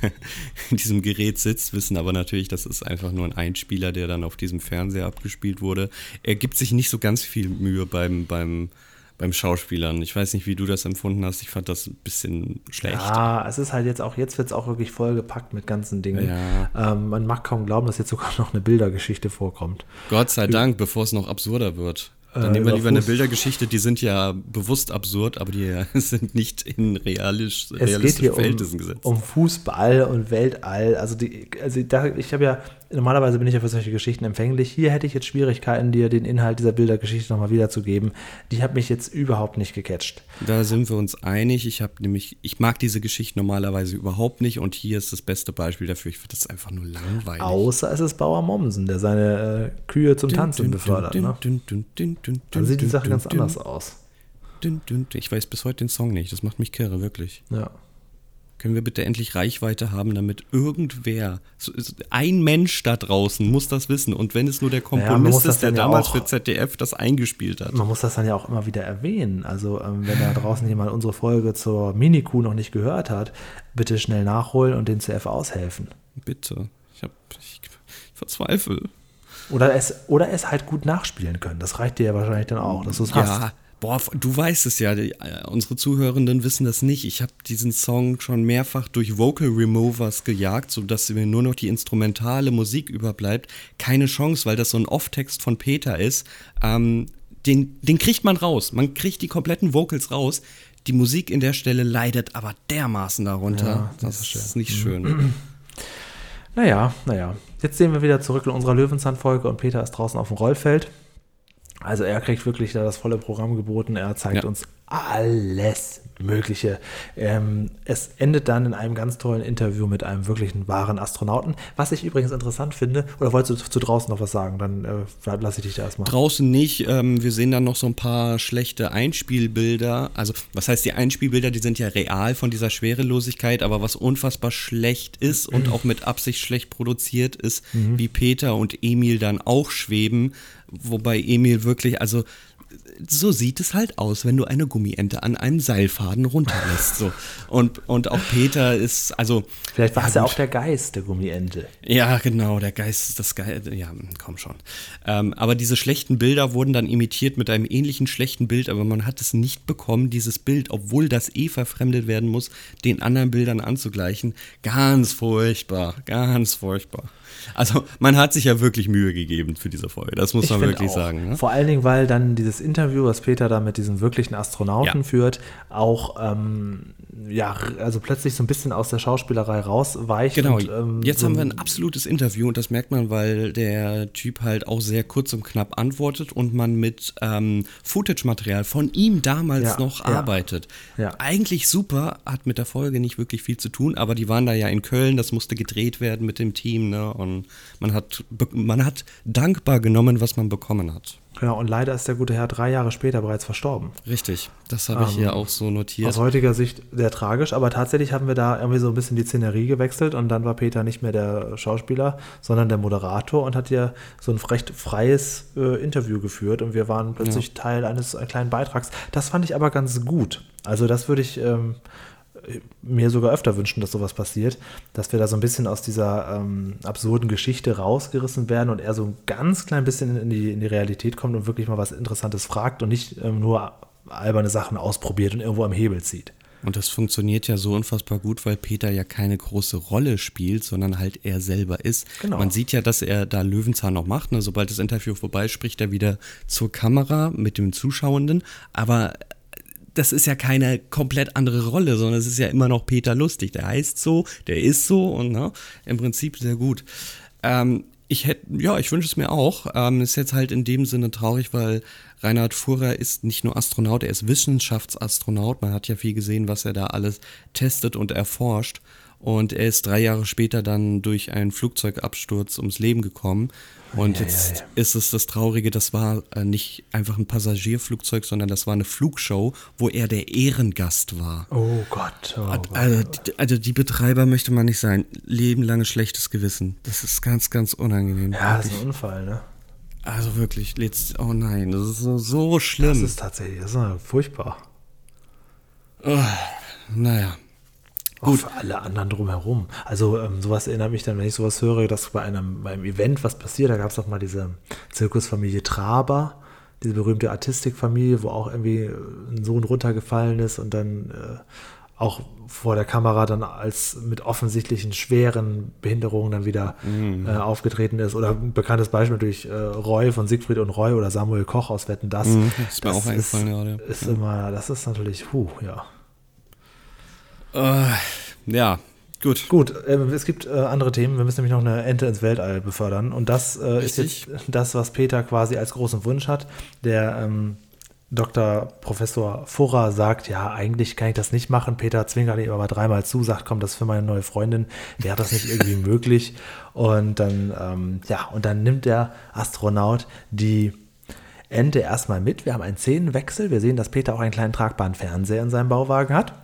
in diesem Gerät sitzt, wissen aber natürlich, das ist einfach nur ein Einspieler, der dann auf diesem Fernseher abgespielt wurde. Er gibt sich nicht so ganz viel Mühe beim, beim, beim Schauspielern. Ich weiß nicht, wie du das empfunden hast. Ich fand das ein bisschen schlecht. Ja, es ist halt jetzt auch, jetzt wird es auch wirklich vollgepackt mit ganzen Dingen. Ja. Ähm, man mag kaum glauben, dass jetzt sogar noch eine Bildergeschichte vorkommt. Gott sei Dank, bevor es noch absurder wird. Dann nehmen wir äh, lieber eine Bildergeschichte, die sind ja bewusst absurd, aber die sind nicht in realisch, realistischen Verhältnissen um, gesetzt. Um Fußball und Weltall. Also, die, also da, ich habe ja normalerweise bin ich ja für solche Geschichten empfänglich. Hier hätte ich jetzt Schwierigkeiten, dir den Inhalt dieser Bildergeschichte nochmal wiederzugeben. Die hat mich jetzt überhaupt nicht gecatcht. Da sind wir uns einig. Ich habe nämlich, ich mag diese Geschichte normalerweise überhaupt nicht und hier ist das beste Beispiel dafür. Ich finde das einfach nur langweilig. Außer es ist Bauer Mommsen, der seine äh, Kühe zum Tanzen befördert. Ne? Dann sieht die Sache ganz anders aus. Ich weiß bis heute den Song nicht. Das macht mich kirre, wirklich. Ja. Können wir bitte endlich Reichweite haben, damit irgendwer, ein Mensch da draußen muss das wissen. Und wenn es nur der Komponist ja, ist, der damals auch, für ZDF das eingespielt hat. Man muss das dann ja auch immer wieder erwähnen. Also, ähm, wenn da draußen jemand unsere Folge zur Mini-Kuh noch nicht gehört hat, bitte schnell nachholen und den CF aushelfen. Bitte. Ich, hab, ich verzweifle. Oder es, oder es halt gut nachspielen können. Das reicht dir ja wahrscheinlich dann auch, dass du es ja, hast. Boah, du weißt es ja, die, äh, unsere Zuhörenden wissen das nicht. Ich habe diesen Song schon mehrfach durch Vocal Removers gejagt, sodass mir nur noch die instrumentale Musik überbleibt. Keine Chance, weil das so ein Off-Text von Peter ist. Ähm, den, den kriegt man raus. Man kriegt die kompletten Vocals raus. Die Musik in der Stelle leidet aber dermaßen darunter. Ja, das, das ist ist nicht schön. Naja, naja. Jetzt sehen wir wieder zurück in unserer Löwenzahn-Folge und Peter ist draußen auf dem Rollfeld. Also er kriegt wirklich da das volle Programm geboten. Er zeigt Ja. uns alles Mögliche. Ähm, es endet dann in einem ganz tollen Interview mit einem wirklichen wahren Astronauten. Was ich übrigens interessant finde, oder wolltest du zu draußen noch was sagen? Dann äh, lasse ich dich da erstmal. Draußen nicht. Ähm, wir sehen dann noch so ein paar schlechte Einspielbilder. Also, was heißt die Einspielbilder? Die sind ja real von dieser Schwerelosigkeit, aber was unfassbar schlecht ist und auch mit Absicht schlecht produziert ist, wie Peter und Emil dann auch schweben. Wobei Emil wirklich, also so sieht es halt aus, wenn du eine Gummiente an einem Seilfaden runterlässt. So. Und, und auch Peter ist, also. Vielleicht war es ja, ja auch der Geist der Gummiente. Ja, genau, der Geist ist das Geist. Ja, komm schon. Ähm, aber diese schlechten Bilder wurden dann imitiert mit einem ähnlichen schlechten Bild, aber man hat es nicht bekommen, dieses Bild, obwohl das eh verfremdet werden muss, den anderen Bildern anzugleichen. Ganz furchtbar, ganz furchtbar. Also, man hat sich ja wirklich Mühe gegeben für diese Folge, das muss man find wirklich auch. sagen. Ne? Vor allen Dingen, weil dann dieses Interview, was Peter da mit diesem wirklichen Astronauten Ja. führt, auch ähm, ja, also plötzlich so ein bisschen aus der Schauspielerei rausweicht. Genau, und, ähm, jetzt so haben wir ein absolutes Interview und das merkt man, weil der Typ halt auch sehr kurz und knapp antwortet und man mit ähm, Footage-Material von ihm damals Ja, noch ja. arbeitet. Ja. Eigentlich super, hat mit der Folge nicht wirklich viel zu tun, aber die waren da ja in Köln, das musste gedreht werden mit dem Team, ne? Und man hat, man hat dankbar genommen, was man bekommen hat. Genau, und leider ist der gute Herr drei Jahre später bereits verstorben. Richtig, das habe ich Ähm, hier auch so notiert. Aus heutiger Sicht sehr tragisch, aber tatsächlich haben wir da irgendwie so ein bisschen die Szenerie gewechselt und dann war Peter nicht mehr der Schauspieler, sondern der Moderator und hat ja so ein recht freies äh, Interview geführt und wir waren plötzlich Teil eines äh, kleinen Beitrags. Das fand ich aber ganz gut. Also das würde ich ähm, mir sogar öfter wünschen, dass sowas passiert, dass wir da so ein bisschen aus dieser ähm, absurden Geschichte rausgerissen werden und er so ein ganz klein bisschen in die, in die Realität kommt und wirklich mal was Interessantes fragt und nicht ähm, nur alberne Sachen ausprobiert und irgendwo am Hebel zieht. Und das funktioniert ja so unfassbar gut, weil Peter ja keine große Rolle spielt, sondern halt er selber ist. Genau. Man sieht ja, dass er da Löwenzahn noch macht. Ne? Sobald das Interview vorbei spricht er wieder zur Kamera mit dem Zuschauenden. Aber das ist ja keine komplett andere Rolle, sondern es ist ja immer noch Peter Lustig. Der heißt so, der ist so und ne, im Prinzip sehr gut. Ähm, ich hätte, ja, ich wünsche es mir auch. Ähm, ist jetzt halt in dem Sinne traurig, weil Reinhard Furrer ist nicht nur Astronaut, er ist Wissenschaftsastronaut. Man hat ja viel gesehen, was er da alles testet und erforscht. Und er ist drei Jahre später dann durch einen Flugzeugabsturz ums Leben gekommen. Und jetzt ist es das Traurige, das war äh, nicht einfach ein Passagierflugzeug, sondern das war eine Flugshow, wo er der Ehrengast war. Oh Gott. Oh. Also, die- also die Betreiber möchte man nicht sein. Lebenlanges schlechtes Gewissen. Das ist ganz, ganz unangenehm. Ja, das ist ein Unfall, ne? Also wirklich, letzt, oh nein, das ist so, so Das schlimm. ist tatsächlich, das ist ja furchtbar. naja. Für alle anderen drumherum. Also ähm, sowas erinnert mich dann, wenn ich sowas höre, dass bei einem, bei einem Event was passiert, da gab es doch mal diese Zirkusfamilie Traber, diese berühmte Artistikfamilie, wo auch irgendwie äh, ein Sohn runtergefallen ist und dann äh, auch vor der Kamera dann als mit offensichtlichen schweren Behinderungen dann wieder Mhm. äh, aufgetreten ist. Oder ein bekanntes Beispiel natürlich äh, Roy von Siegfried und Roy oder Samuel Koch aus Wetten Das. Mhm, ist mir das auch eingefallen ist, gerade. Ist immer, das ist natürlich, puh, ja. Äh, ja, gut. Gut, äh, es gibt äh, andere Themen. Wir müssen nämlich noch eine Ente ins Weltall befördern. Und das äh, ist jetzt das, was Peter quasi als großen Wunsch hat. Der ähm, Dr. Professor Furrer sagt, ja, eigentlich kann ich das nicht machen. Peter zwinkert ihm aber dreimal zu, sagt, komm, das ist für meine neue Freundin. Wäre das nicht irgendwie möglich? Und dann, ähm, ja, und dann nimmt der Astronaut die Ente erstmal mit. Wir haben einen Szenenwechsel. Wir sehen, dass Peter auch einen kleinen tragbaren Fernseher in seinem Bauwagen hat.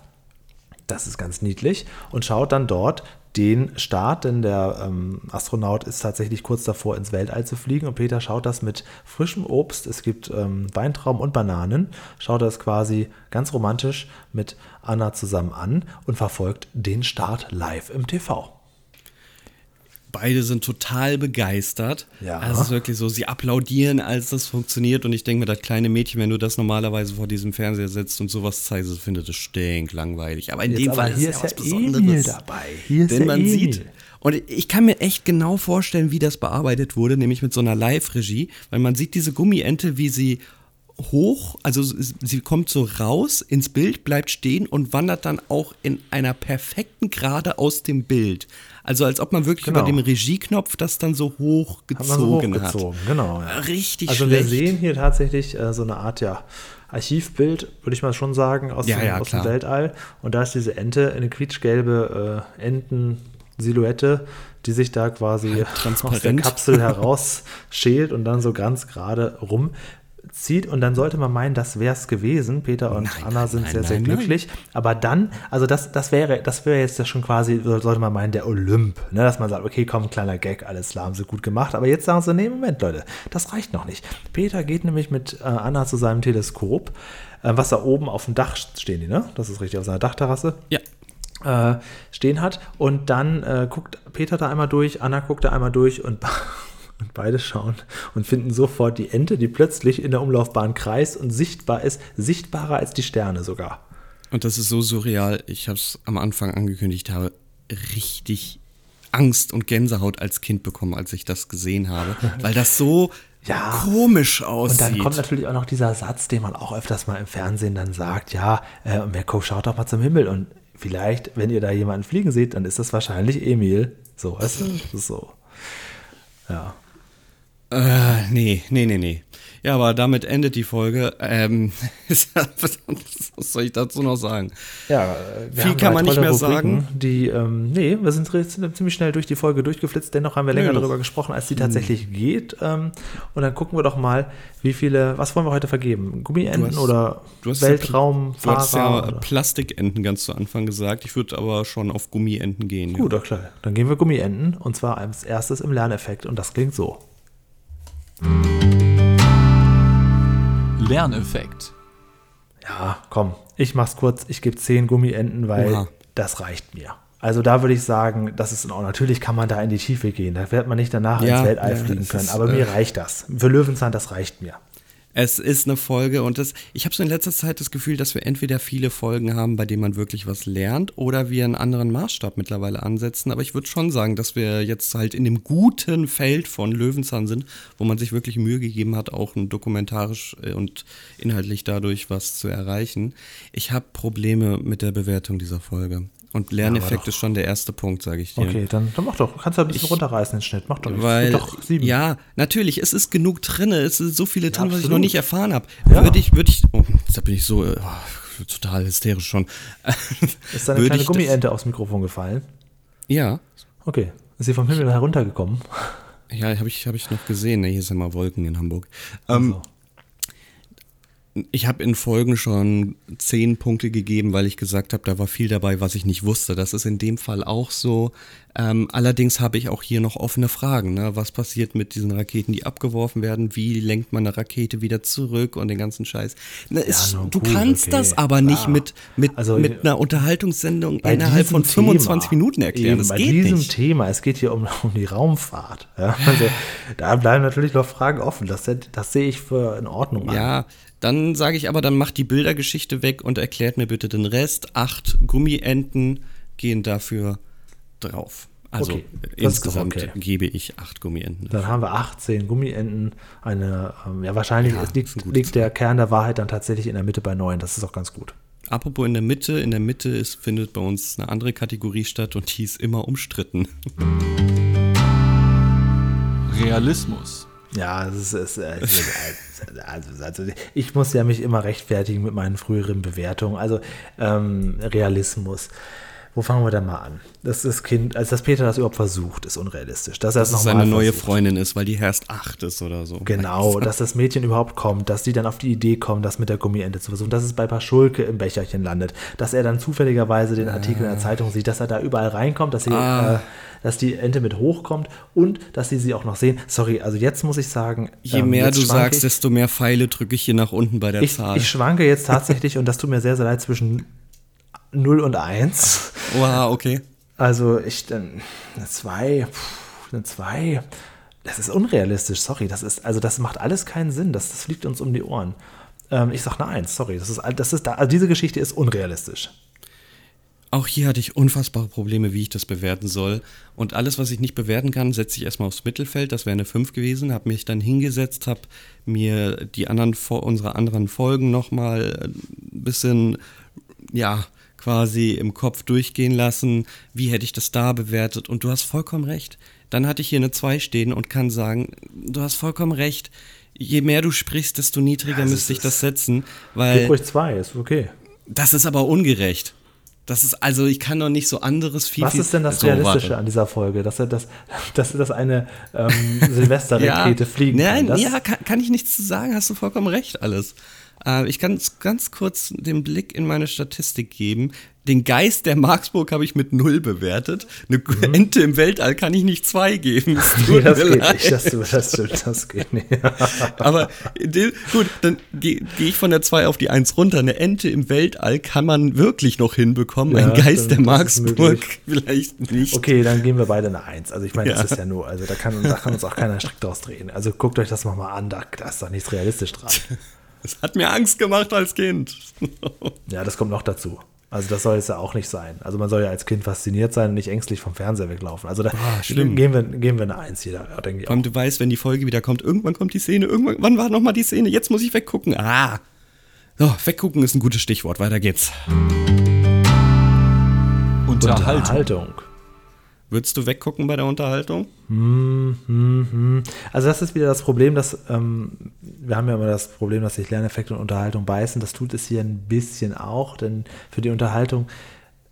Das ist ganz niedlich. Und schaut dann dort den Start, denn der ähm, Astronaut ist tatsächlich kurz davor, ins Weltall zu fliegen. Und Peter schaut das mit frischem Obst, es gibt ähm, Weintrauben und Bananen, schaut das quasi ganz romantisch mit Anna zusammen an und verfolgt den Start live im TV. Beide sind total begeistert. Ja. Also es ist wirklich so, sie applaudieren, als das funktioniert. Und ich denke mir, das kleine Mädchen, wenn du das normalerweise vor diesem Fernseher sitzt und sowas zeigst, findet es stinklangweilig. Aber in Jetzt dem aber Fall hier ist ja was Besonderes. Emil dabei. Hier ist Denn man Emil. sieht, und ich kann mir echt genau vorstellen, wie das bearbeitet wurde, nämlich mit so einer Live-Regie, weil man sieht diese Gummiente, wie sie hoch, also sie kommt so raus ins Bild, bleibt stehen und wandert dann auch in einer perfekten Gerade aus dem Bild. Also als ob man wirklich genau. über dem Regieknopf das dann so hochgezogen hat. So hochgezogen, hat. Genau. Ja. Richtig also schlecht. Also wir sehen hier tatsächlich äh, so eine Art, ja, Archivbild, würde ich mal schon sagen, aus, ja, dem, ja, aus dem, Weltall. Und da ist diese Ente, eine quietschgelbe äh, Enten-Silhouette, die sich da quasi aus der Kapsel herausschält und dann so ganz gerade rum zieht und dann sollte man meinen, das wäre es gewesen. Peter und nein, Anna sind nein, sehr, sehr nein, glücklich. Aber dann, also das, das wäre, das wäre jetzt schon quasi, sollte man meinen, der Olymp, ne? dass man sagt, okay, komm, kleiner Gag, alles klar, haben sie gut gemacht. Aber jetzt sagen sie, nee, Moment, Leute, das reicht noch nicht. Peter geht nämlich mit äh, Anna zu seinem Teleskop, äh, was da oben auf dem Dach stehen die, ne? Das ist richtig, auf seiner Dachterrasse. Ja. Äh, stehen hat und dann äh, guckt Peter da einmal durch, Anna guckt da einmal durch und Und beide schauen und finden sofort die Ente, die plötzlich in der Umlaufbahn kreist und sichtbar ist, sichtbarer als die Sterne sogar. Und das ist so surreal. Ich habe es am Anfang angekündigt, habe richtig Angst und Gänsehaut als Kind bekommen, als ich das gesehen habe, weil das so ja. komisch aussieht. Und dann kommt natürlich auch noch dieser Satz, den man auch öfters mal im Fernsehen dann sagt, ja, äh, Mirko, schaut doch mal zum Himmel und vielleicht, wenn ihr da jemanden fliegen seht, dann ist das wahrscheinlich Emil. So, weißt du? So. Ja. Äh, nee, nee, nee, nee. Ja, aber damit endet die Folge. Ähm, was soll ich dazu noch sagen? Ja, viel kann man nicht mehr Rubriken, sagen. Die, ähm, nee, wir sind ziemlich schnell durch die Folge durchgeflitzt. Dennoch haben wir länger nee, darüber gesprochen, als die hm. tatsächlich hm. geht. Ähm, und dann gucken wir doch mal, wie viele, was wollen wir heute vergeben? Gummienten oder Weltraumfahrer? Du hast ja oder? Plastikenten ganz zu Anfang gesagt. Ich würde aber schon auf Gummienten gehen. Gut, ja. klar. Dann gehen wir Gummienten und zwar als erstes im Lerneffekt und das klingt so. Lerneffekt. Ja, komm, ich mach's kurz. Ich gebe 10 Gummienten, weil Oha. das reicht mir. Also da würde ich sagen, das ist in Ordnung. Natürlich kann man da in die Tiefe gehen. Da wird man nicht danach ja, ins Weltall ja, fliegen können. Aber ist, mir äh, reicht das. Für Löwenzahn, das reicht mir. Es ist eine Folge und das, ich habe so in letzter Zeit das Gefühl, dass wir entweder viele Folgen haben, bei denen man wirklich was lernt, oder wir einen anderen Maßstab mittlerweile ansetzen. Aber ich würde schon sagen, dass wir jetzt halt in dem guten Feld von Löwenzahn sind, wo man sich wirklich Mühe gegeben hat, auch dokumentarisch äh, und inhaltlich dadurch was zu erreichen. Ich habe Probleme mit der Bewertung dieser Folge. Und Lerneffekt ja, ist schon der erste Punkt, sage ich dir. Okay, dann, dann mach doch. Kannst du ein bisschen ich, runterreißen den Schnitt. Mach doch. Weil, doch sieben. Ja, natürlich. Es ist genug drin. Es sind so viele drin, ja, was ich noch nicht erfahren habe. Ja. Würde ich, würde ich. Oh, da bin ich so oh, total hysterisch schon. Ist deine kleine Gummiente aufs Mikrofon gefallen? Ja. Okay. Ist sie vom Himmel heruntergekommen? Ja, habe ich, hab ich noch gesehen. Hier sind mal Wolken in Hamburg. Ähm, also ich habe in Folgen schon zehn Punkte gegeben, weil ich gesagt habe, da war viel dabei, was ich nicht wusste. Das ist in dem Fall auch so. Ähm, allerdings habe ich auch hier noch offene Fragen. Ne? Was passiert mit diesen Raketen, die abgeworfen werden? Wie lenkt man eine Rakete wieder zurück und den ganzen Scheiß? Na, ist, ja, du kannst okay. das aber nicht ah. mit, mit, also, mit einer Unterhaltungssendung innerhalb von 25 Thema, Minuten erklären. das bei diesem nicht. Thema, es geht hier um, um die Raumfahrt. Ja? Also, da bleiben natürlich noch Fragen offen. Das, das sehe ich für in Ordnung an. Dann sage ich aber, dann macht die Bildergeschichte weg und erklärt mir bitte den Rest. Acht Gummienten gehen dafür drauf. Also okay, insgesamt okay. gebe ich acht Gummienten. Dann haben wir 18 Gummienten. Eine, ähm, ja, wahrscheinlich ja, liegt, liegt der Kern der Wahrheit dann tatsächlich in der Mitte bei neun. Das ist auch ganz gut. Apropos in der Mitte, in der Mitte ist, findet bei uns eine andere Kategorie statt und die ist immer umstritten. Realismus. Ja, es ist, äh, also, also, ich muss ja mich immer rechtfertigen mit meinen früheren Bewertungen. Also ähm, Realismus. Wo fangen wir denn mal an? Dass das Kind, also dass Peter das überhaupt versucht, ist unrealistisch. Dass, dass es seine neue Freundin ist, weil die erst acht ist oder so. Genau, dass das Mädchen überhaupt kommt, dass die dann auf die Idee kommen, das mit der Gummiente zu versuchen, dass es bei Paschulke im Becherchen landet, dass er dann zufälligerweise den Artikel in der ah. Zeitung sieht, dass er da überall reinkommt, dass sie ah. äh, dass die Ente mit hochkommt und dass sie sie auch noch sehen. Sorry, also jetzt muss ich sagen. Je ähm, mehr du sagst, ich, desto mehr Pfeile drücke ich hier nach unten bei der ich, Zahl. Ich schwanke jetzt tatsächlich und das tut mir sehr, sehr leid zwischen 0 und 1. Wow, okay. Also ich, dann eine 2, eine 2. Das ist unrealistisch, sorry. Das ist, also das macht alles keinen Sinn. Das, das fliegt uns um die Ohren. Ähm, ich sag eine 1, sorry. Das ist, das ist, also diese Geschichte ist unrealistisch. Auch hier hatte ich unfassbare Probleme, wie ich das bewerten soll. Und alles, was ich nicht bewerten kann, setze ich erstmal aufs Mittelfeld. Das wäre eine 5 gewesen. Habe mich dann hingesetzt, habe mir die anderen, unsere anderen Folgen nochmal ein bisschen, ja, quasi im Kopf durchgehen lassen. Wie hätte ich das da bewertet? Und du hast vollkommen recht. Dann hatte ich hier eine 2 stehen und kann sagen, du hast vollkommen recht. Je mehr du sprichst, desto niedriger ja, müsste ich das setzen. Weil ruhig 2, ist okay. Das ist aber ungerecht. Das ist, also ich kann doch nicht so anderes viel. Was ist denn das so, Realistische warte. an dieser Folge? Dass er das, dass das eine ähm, Silvesterrakete ja, fliegen nein, kann? Ja, kann, kann ich nichts zu sagen, hast du vollkommen recht alles. Äh, ich kann ganz kurz den Blick in meine Statistik geben. Den Geist der Marksburg habe ich mit null bewertet. Eine mhm. Ente im Weltall kann ich nicht zwei geben. Das, nee, das geht leid. nicht. Das, das, stimmt, das geht nicht. Aber dem, gut, dann gehe geh ich von der 2 auf die 1 runter. Eine Ente im Weltall kann man wirklich noch hinbekommen. Ja, Ein Geist der Marksburg vielleicht nicht. Okay, dann geben wir beide eine 1. Also ich meine, ja. das ist ja nur, also da kann, da kann uns auch keiner strikt draus drehen. Also guckt euch das nochmal an, da, da ist doch nichts realistisch dran. Es hat mir Angst gemacht als Kind. ja, das kommt noch dazu. Also das soll es ja auch nicht sein. Also man soll ja als Kind fasziniert sein und nicht ängstlich vom Fernseher weglaufen. Also da ah, geben, wir, geben wir eine Eins jeder, denke ich auch. Und du weißt, wenn die Folge wieder kommt, irgendwann kommt die Szene, irgendwann, wann war nochmal die Szene? Jetzt muss ich weggucken. Ah. So, weggucken ist ein gutes Stichwort. Weiter geht's. Unterhaltung. Unterhaltung. Würdest du weggucken bei der Unterhaltung? Hm, hm, hm. Also das ist wieder das Problem, dass ähm, wir haben ja immer das Problem, dass sich Lerneffekte und Unterhaltung beißen. Das tut es hier ein bisschen auch, denn für die Unterhaltung,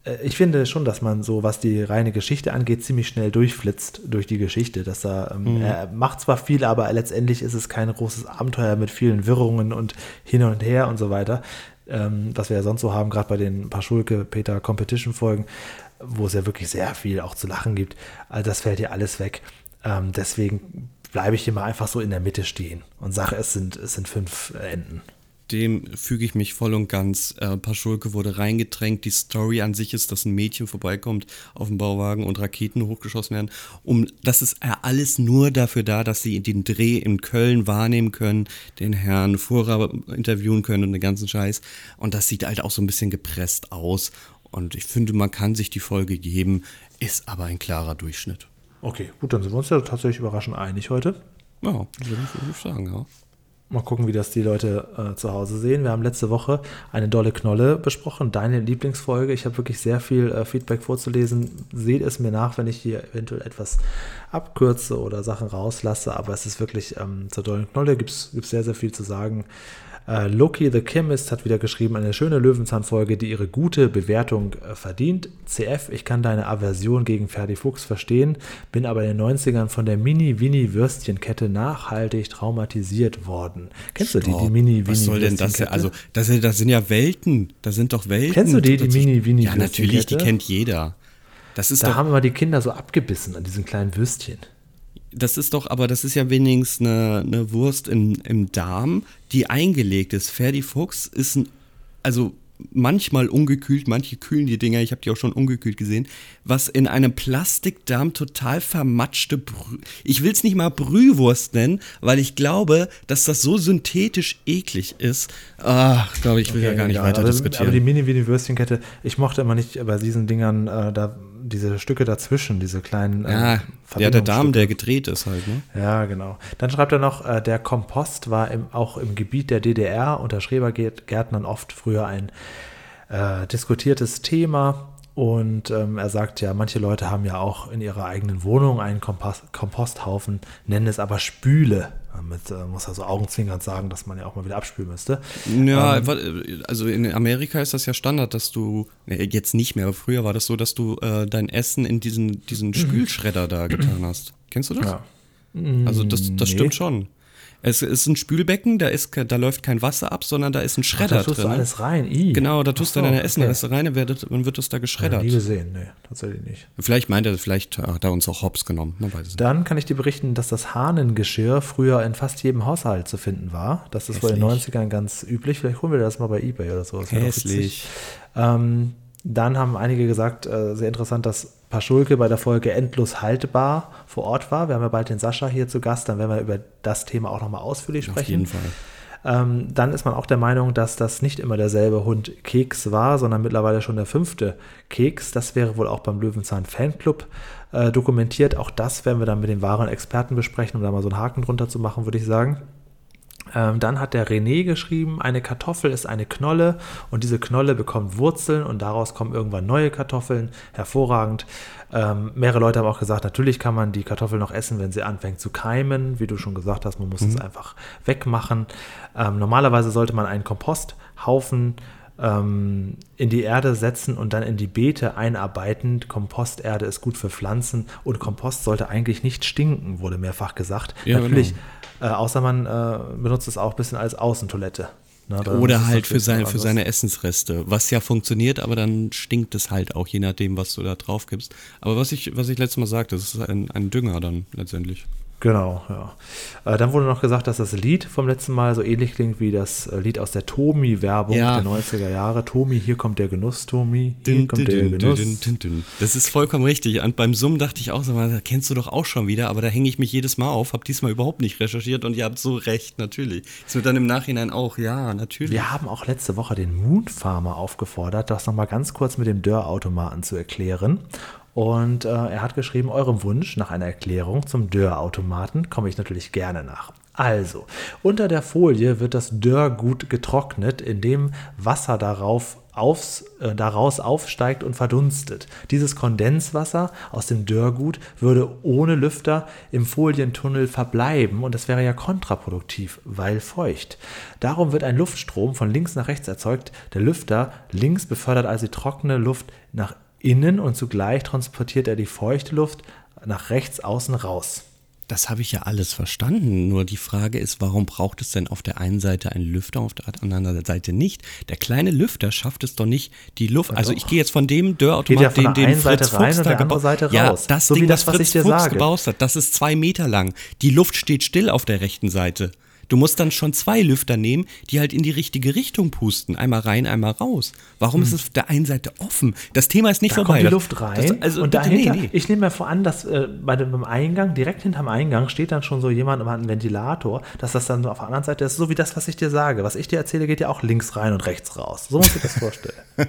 äh, ich finde schon, dass man so, was die reine Geschichte angeht, ziemlich schnell durchflitzt durch die Geschichte. Dass er, ähm, mhm. er macht zwar viel, aber letztendlich ist es kein großes Abenteuer mit vielen Wirrungen und hin und her und so weiter, ähm, was wir ja sonst so haben, gerade bei den Paschulke, Peter Competition Folgen wo es ja wirklich sehr viel auch zu lachen gibt. Also das fällt hier alles weg. Ähm, deswegen bleibe ich hier mal einfach so in der Mitte stehen und sage, es sind, es sind fünf Enden. Dem füge ich mich voll und ganz. Äh, Paschulke wurde reingedrängt. Die Story an sich ist, dass ein Mädchen vorbeikommt auf dem Bauwagen und Raketen hochgeschossen werden. Um, das ist alles nur dafür da, dass sie den Dreh in Köln wahrnehmen können, den Herrn Fuhrer interviewen können und den ganzen Scheiß. Und das sieht halt auch so ein bisschen gepresst aus. Und ich finde, man kann sich die Folge geben, ist aber ein klarer Durchschnitt. Okay, gut, dann sind wir uns ja tatsächlich überraschend einig heute. Ja, würde ich, sagen, ja. Mal gucken, wie das die Leute äh, zu Hause sehen. Wir haben letzte Woche eine dolle Knolle besprochen, deine Lieblingsfolge. Ich habe wirklich sehr viel äh, Feedback vorzulesen. Seht es mir nach, wenn ich hier eventuell etwas abkürze oder Sachen rauslasse. Aber es ist wirklich ähm, zur dollen Knolle gibt es sehr, sehr viel zu sagen. Äh, Loki the Chemist hat wieder geschrieben, eine schöne Löwenzahn-Folge, die ihre gute Bewertung äh, verdient. CF, ich kann deine Aversion gegen Ferdi Fuchs verstehen, bin aber in den 90ern von der Mini-Winnie-Würstchenkette nachhaltig traumatisiert worden. Kennst Stopp. du die, die Mini-Winnie-Würstchenkette? Was soll denn das? Also, das, das sind ja Welten. Das sind doch Welten. Kennst du die, die Mini-Winnie-Würstchenkette? Ja, natürlich, die kennt jeder. Das ist da haben immer die Kinder so abgebissen an diesen kleinen Würstchen das ist doch, aber das ist ja wenigstens eine, eine Wurst im, im Darm, die eingelegt ist. Ferdi Fuchs ist ein, also manchmal ungekühlt, manche kühlen die Dinger, ich habe die auch schon ungekühlt gesehen, was in einem Plastikdarm total vermatschte, Brü ich will es nicht mal Brühwurst nennen, weil ich glaube, dass das so synthetisch eklig ist. Ach, glaube ich, will okay, ja gar nicht ja, weiter aber, diskutieren. Aber die Mini-Mini-Würstchenkette, ich mochte immer nicht bei diesen Dingern, äh, da diese Stücke dazwischen, diese kleinen. Ja, ja, der Darm, der gedreht ist halt, ne? Ja, genau. Dann schreibt er noch, äh, der Kompost war im, auch im Gebiet der DDR unter Schrebergärtnern oft früher ein äh, diskutiertes Thema. Und ähm, er sagt ja, manche Leute haben ja auch in ihrer eigenen Wohnung einen Kompost, Komposthaufen, nennen es aber Spüle. Damit äh, muss er so augenzwinkernd sagen, dass man ja auch mal wieder abspülen müsste. Ja, ähm, also in Amerika ist das ja Standard, dass du, jetzt nicht mehr, aber früher war das so, dass du äh, dein Essen in diesen, diesen mhm. Spülschredder da getan hast. Kennst du das? Ja. Also das, das nee. stimmt schon. Es ist ein Spülbecken, da, ist, da läuft kein Wasser ab, sondern da ist ein Schredder Ach, da tust drin. Du alles rein. I. Genau, da tust so, du deine Essenreste okay. rein, dann wird, dann wird das da geschreddert. Ja, nie gesehen, nee, tatsächlich nicht. Vielleicht meint er, vielleicht hat er uns auch Hops genommen, man weiß es nicht. Dann kann ich dir berichten, dass das Hahnengeschirr früher in fast jedem Haushalt zu finden war. Das ist wohl in den 90ern ganz üblich. Vielleicht holen wir das mal bei Ebay oder so. Hässlich. Ähm, dann haben einige gesagt, äh, sehr interessant, dass Paschulke bei der Folge Endlos haltbar vor Ort war. Wir haben ja bald den Sascha hier zu Gast, dann werden wir über das Thema auch nochmal ausführlich sprechen. Auf jeden Fall. Ähm, dann ist man auch der Meinung, dass das nicht immer derselbe Hund Keks war, sondern mittlerweile schon der fünfte Keks. Das wäre wohl auch beim Löwenzahn Fanclub äh, dokumentiert. Auch das werden wir dann mit den wahren Experten besprechen, um da mal so einen Haken drunter zu machen, würde ich sagen. Ähm, dann hat der René geschrieben, eine Kartoffel ist eine Knolle und diese Knolle bekommt Wurzeln und daraus kommen irgendwann neue Kartoffeln. Hervorragend. Ähm, mehrere Leute haben auch gesagt, natürlich kann man die Kartoffel noch essen, wenn sie anfängt zu keimen. Wie du schon gesagt hast, man muss mhm. es einfach wegmachen. Ähm, normalerweise sollte man einen Komposthaufen ähm, in die Erde setzen und dann in die Beete einarbeiten. Komposterde ist gut für Pflanzen und Kompost sollte eigentlich nicht stinken, wurde mehrfach gesagt. Ja, Natürlich, genau. Äh, außer man äh, benutzt es auch ein bisschen als Außentoilette. Na, Oder halt für, sein, für seine Essensreste, was ja funktioniert, aber dann stinkt es halt auch, je nachdem, was du da drauf gibst. Aber was ich, was ich letztes Mal sagte, das ist ein, ein Dünger dann letztendlich. Genau, ja. Äh, dann wurde noch gesagt, dass das Lied vom letzten Mal so ähnlich klingt wie das äh, Lied aus der Tomi-Werbung ja. der 90er Jahre. Tomi, hier kommt der Genuss, Tomi, hier dün, kommt dün, der dün, Genuss. Das ist vollkommen richtig. Und beim Summen dachte ich auch so, das kennst du doch auch schon wieder, aber da hänge ich mich jedes Mal auf, habe diesmal überhaupt nicht recherchiert und ihr habt so recht, natürlich. Ist mir dann im Nachhinein auch, ja, natürlich. Wir haben auch letzte Woche den Moon Farmer aufgefordert, das nochmal ganz kurz mit dem Dörrautomaten zu erklären. Und äh, er hat geschrieben, eurem Wunsch nach einer Erklärung zum Dörrautomaten komme ich natürlich gerne nach. Also, unter der Folie wird das Dörrgut getrocknet, indem Wasser darauf aufs, äh, daraus aufsteigt und verdunstet. Dieses Kondenswasser aus dem Dörrgut würde ohne Lüfter im Folientunnel verbleiben und das wäre ja kontraproduktiv, weil feucht. Darum wird ein Luftstrom von links nach rechts erzeugt. Der Lüfter links befördert also die trockene Luft nach innen und zugleich transportiert er die feuchte Luft nach rechts außen raus. Das habe ich ja alles verstanden. Nur die Frage ist, warum braucht es denn auf der einen Seite einen Lüfter, auf der anderen Seite nicht? Der kleine Lüfter schafft es doch nicht, die Luft. Also ich gehe jetzt von dem Dörrautomat, ja den, den Fritz Seite Fuchs da gebaut hat. Ja, das so Ding, das, das Fritz Fuchs sage. gebaut hat, das ist zwei Meter lang. Die Luft steht still auf der rechten Seite. Du musst dann schon zwei Lüfter nehmen, die halt in die richtige Richtung pusten. Einmal rein, einmal raus. Warum hm. ist es auf der einen Seite offen? Das Thema ist nicht da vorbei. Kommt die Luft rein. Das, also und dahinter, nee, nee. ich nehme mir vor an, dass äh, bei dem Eingang, direkt hinterm Eingang, steht dann schon so jemand und hat einen Ventilator, dass das dann so auf der anderen Seite ist, so wie das, was ich dir sage. Was ich dir erzähle, geht ja auch links rein und rechts raus. So muss ich das vorstellen.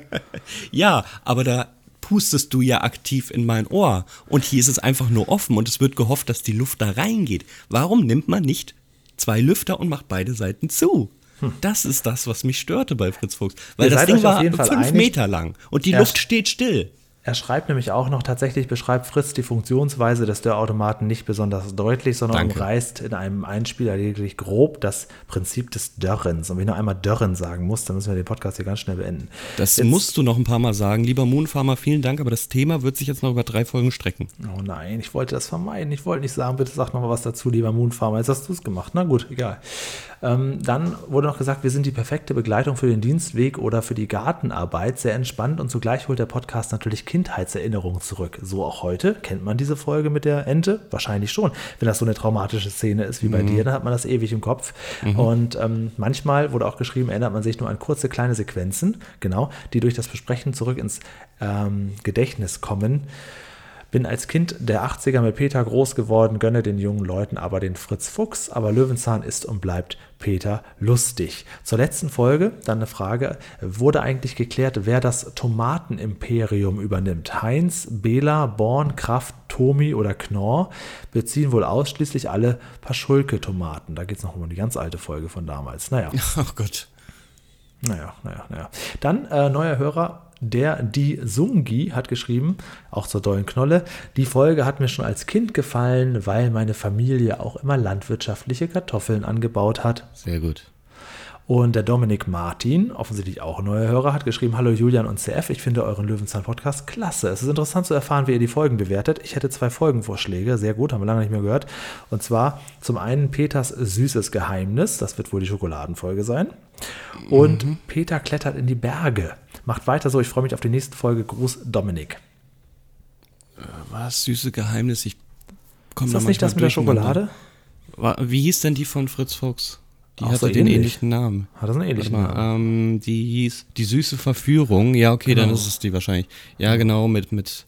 ja, aber da pustest du ja aktiv in mein Ohr. Und hier ist es einfach nur offen und es wird gehofft, dass die Luft da reingeht. Warum nimmt man nicht zwei Lüfter und macht beide Seiten zu. Hm. Das ist das, was mich störte bei Fritz Fuchs. Weil Ihr das Ding war fünf einig. Meter lang und die Luft steht still. Er schreibt nämlich auch noch, tatsächlich beschreibt Fritz die Funktionsweise des Dörrautomaten nicht besonders deutlich, sondern Danke. umreißt in einem Einspieler lediglich grob das Prinzip des Dörrens. Und wenn ich noch einmal Dörren sagen muss, dann müssen wir den Podcast hier ganz schnell beenden. Das jetzt, musst du noch ein paar Mal sagen. Lieber Moonfarmer, vielen Dank, aber das Thema wird sich jetzt noch über drei Folgen strecken. Oh nein, ich wollte das vermeiden. Ich wollte nicht sagen, bitte sag noch mal was dazu, lieber Moonfarmer. Jetzt hast du es gemacht. Na gut, egal. Ähm, dann wurde noch gesagt, wir sind die perfekte Begleitung für den Dienstweg oder für die Gartenarbeit. Sehr entspannt und zugleich holt der Podcast natürlich Kindheitserinnerungen zurück. So auch heute. Kennt man diese Folge mit der Ente? Wahrscheinlich schon. Wenn das so eine traumatische Szene ist wie bei mhm. dir, dann hat man das ewig im Kopf. Mhm. Und ähm, manchmal wurde auch geschrieben, erinnert man sich nur an kurze kleine Sequenzen, genau, die durch das Besprechen zurück ins ähm, Gedächtnis kommen. Bin als Kind der 80er mit Peter groß geworden, gönne den jungen Leuten aber den Fritz Fuchs, aber Löwenzahn ist und bleibt Peter lustig. Zur letzten Folge dann eine Frage, wurde eigentlich geklärt, wer das Tomatenimperium übernimmt? Heinz, Bela, Born, Kraft, Tomi oder Knorr beziehen wohl ausschließlich alle Paschulke-Tomaten. Da geht es noch um die ganz alte Folge von damals. Naja. Oh Gott. Naja, naja, naja. Dann äh, neuer Hörer der die Sungi hat geschrieben, auch zur dollen Knolle. Die Folge hat mir schon als Kind gefallen, weil meine Familie auch immer landwirtschaftliche Kartoffeln angebaut hat. Sehr gut. Und der Dominik Martin, offensichtlich auch ein neuer Hörer, hat geschrieben: Hallo Julian und CF, ich finde euren Löwenzahn-Podcast klasse. Es ist interessant zu erfahren, wie ihr die Folgen bewertet. Ich hätte zwei Folgenvorschläge, sehr gut, haben wir lange nicht mehr gehört. Und zwar zum einen Peters süßes Geheimnis, das wird wohl die Schokoladenfolge sein. Und mhm. Peter klettert in die Berge. Macht weiter so, ich freue mich auf die nächste Folge. Gruß Dominik. Was? Süße Geheimnis? Ich komme Ist das nicht das mit der Schokolade? Wie hieß denn die von Fritz Fuchs? Die Auch hatte so den ähnlich. ähnlichen Namen. Hat das einen ähnlichen mal, Namen? Ähm, die hieß Die süße Verführung. Ja, okay, genau. dann ist es die wahrscheinlich. Ja, genau, mit, mit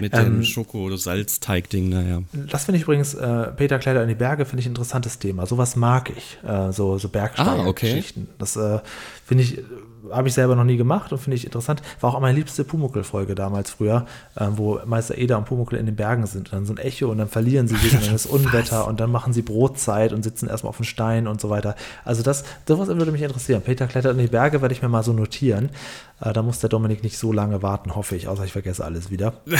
Mit dem Schoko-Salzteig-Ding, naja. Das finde ich übrigens, äh, Peter Kleider in die Berge, finde ich ein interessantes Thema. Sowas mag ich, äh, so, so Bergsteiger-Geschichten. Ah, okay. Das äh, finde ich, habe ich selber noch nie gemacht und finde ich interessant. War auch meine liebste Pumuckl-Folge damals früher, äh, wo Meister Eder und Pumuckl in den Bergen sind. Und dann so ein Echo und dann verlieren sie sich und dann ist Unwetter und dann machen sie Brotzeit und sitzen erstmal auf dem Stein und so weiter. Also das, sowas würde mich interessieren. Peter klettert in die Berge, werde ich mir mal so notieren. Äh, da muss der Dominik nicht so lange warten, hoffe ich, außer ich vergesse alles wieder.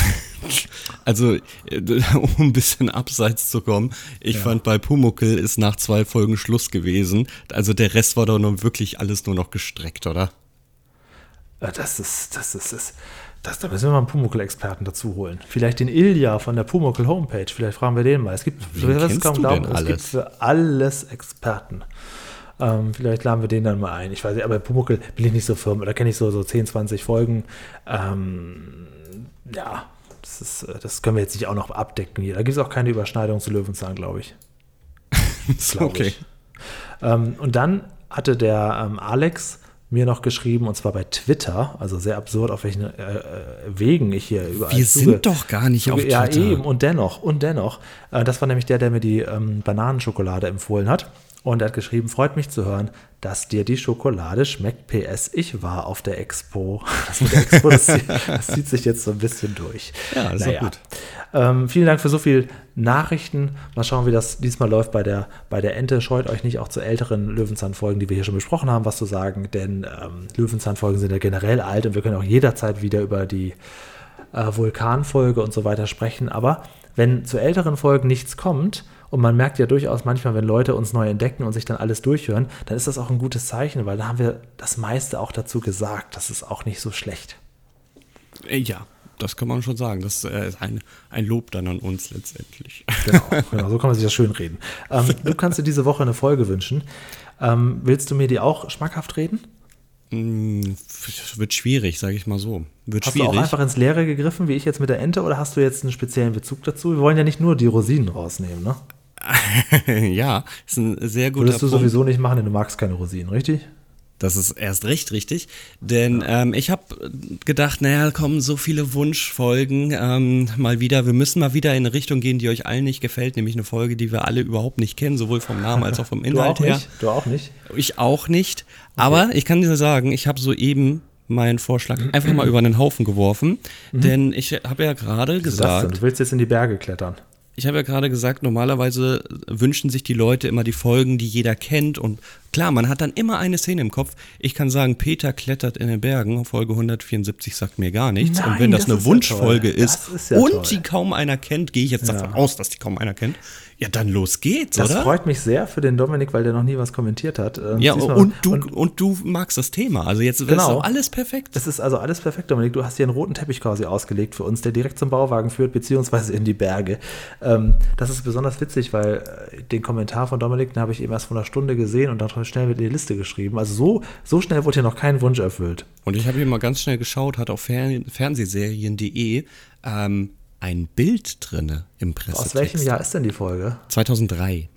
Also, äh, um ein bisschen abseits zu kommen, ich ja. fand bei Pumuckel ist nach zwei Folgen Schluss gewesen. Also der Rest war doch nun wirklich alles nur noch gestreckt, oder? Äh, das ist, das ist, das, das, da müssen wir mal einen Pumuckl-Experten dazu holen. Vielleicht den Ilja von der Pumuckl Homepage. Vielleicht fragen wir den mal. Es gibt, Wen kaum glauben, es gibt für alles Experten. Ähm, vielleicht laden wir den dann mal ein. Ich weiß nicht, aber Pumuckl bin ich nicht so firm. Da kenne ich so, so 10, 20 Folgen. Ähm, ja, das, ist, äh, das können wir jetzt nicht auch noch abdecken hier. Da gibt es auch keine Überschneidung zu Löwenzahn, glaube ich. glaub okay. Ich. Ähm, und dann hatte der ähm, Alex mir noch geschrieben, und zwar bei Twitter, also sehr absurd, auf welchen äh, äh Wegen ich hier überall Wir zuge, sind doch gar nicht zuge, auf Twitter. Ja, eben, und dennoch, und dennoch. Äh, das war nämlich der, der mir die ähm, Bananenschokolade empfohlen hat. Und er hat geschrieben, freut mich zu hören, dass dir die Schokolade schmeckt. PS, ich war auf der Expo. Das, der Expo, das, das zieht sich jetzt so ein bisschen durch. Ja, das naja. gut. Ähm, vielen Dank für so viele Nachrichten. Mal schauen, wie das diesmal läuft bei der, bei der Ente. Scheut euch nicht auch zu älteren Löwenzahn-Folgen, die wir hier schon besprochen haben, was zu sagen. Denn ähm, Löwenzahn-Folgen sind ja generell alt und wir können auch jederzeit wieder über die äh, Vulkanfolge und so weiter sprechen. Aber wenn zu älteren Folgen nichts kommt, und man merkt ja durchaus manchmal, wenn Leute uns neu entdecken und sich dann alles durchhören, dann ist das auch ein gutes Zeichen, weil da haben wir das meiste auch dazu gesagt. Das ist auch nicht so schlecht. Äh, ja, das kann man schon sagen. Das äh, ist ein, ein Lob dann an uns letztendlich. Genau, genau so kann man sich das schön reden. Ähm, du kannst dir diese Woche eine Folge wünschen. Ähm, willst du mir die auch schmackhaft reden? Mm, wird schwierig, sage ich mal so. Wird hast schwierig. du auch einfach ins Leere gegriffen, wie ich jetzt mit der Ente, oder hast du jetzt einen speziellen Bezug dazu? Wir wollen ja nicht nur die Rosinen rausnehmen, ne? ja, ist ein sehr guter Würdest du Punkt. sowieso nicht machen, denn du magst keine Rosinen, richtig? Das ist erst recht richtig, denn ähm, ich habe gedacht, naja, kommen so viele Wunschfolgen ähm, mal wieder. Wir müssen mal wieder in eine Richtung gehen, die euch allen nicht gefällt, nämlich eine Folge, die wir alle überhaupt nicht kennen, sowohl vom Namen als auch vom Inhalt du auch her. Nicht? Du auch nicht? Ich auch nicht. Okay. Aber ich kann dir sagen, ich habe soeben meinen Vorschlag einfach mal über den Haufen geworfen, mhm. denn ich habe ja gerade gesagt. Du willst jetzt in die Berge klettern ich habe ja gerade gesagt, normalerweise wünschen sich die Leute immer die Folgen, die jeder kennt. Und klar, man hat dann immer eine Szene im Kopf. Ich kann sagen, Peter klettert in den Bergen. Folge 174 sagt mir gar nichts. Nein, und wenn das, das eine Wunschfolge ja ist, ist ja und toll. die kaum einer kennt, gehe ich jetzt davon aus, dass die kaum einer kennt, ja, dann los geht's, das oder? Das freut mich sehr für den Dominik, weil der noch nie was kommentiert hat. Ähm, ja, und du, und, und, du magst das Thema. Also jetzt genau. ist alles perfekt. Es ist also alles perfekt, Dominik. Du hast hier einen roten Teppich quasi ausgelegt für uns, der direkt zum Bauwagen führt, beziehungsweise in die Berge. Ähm, das ist besonders witzig, weil äh, den Kommentar von Dominik, den habe ich eben erst vor einer Stunde gesehen und schnell mit in die Liste geschrieben. Also so, so schnell wurde hier noch kein Wunsch erfüllt. Und ich habe hier mal ganz schnell geschaut, hat auf Fern Fernsehserien.de ähm, ein Bild drinne im Pressetext. Aus welchem Jahr ist denn die Folge? 2003.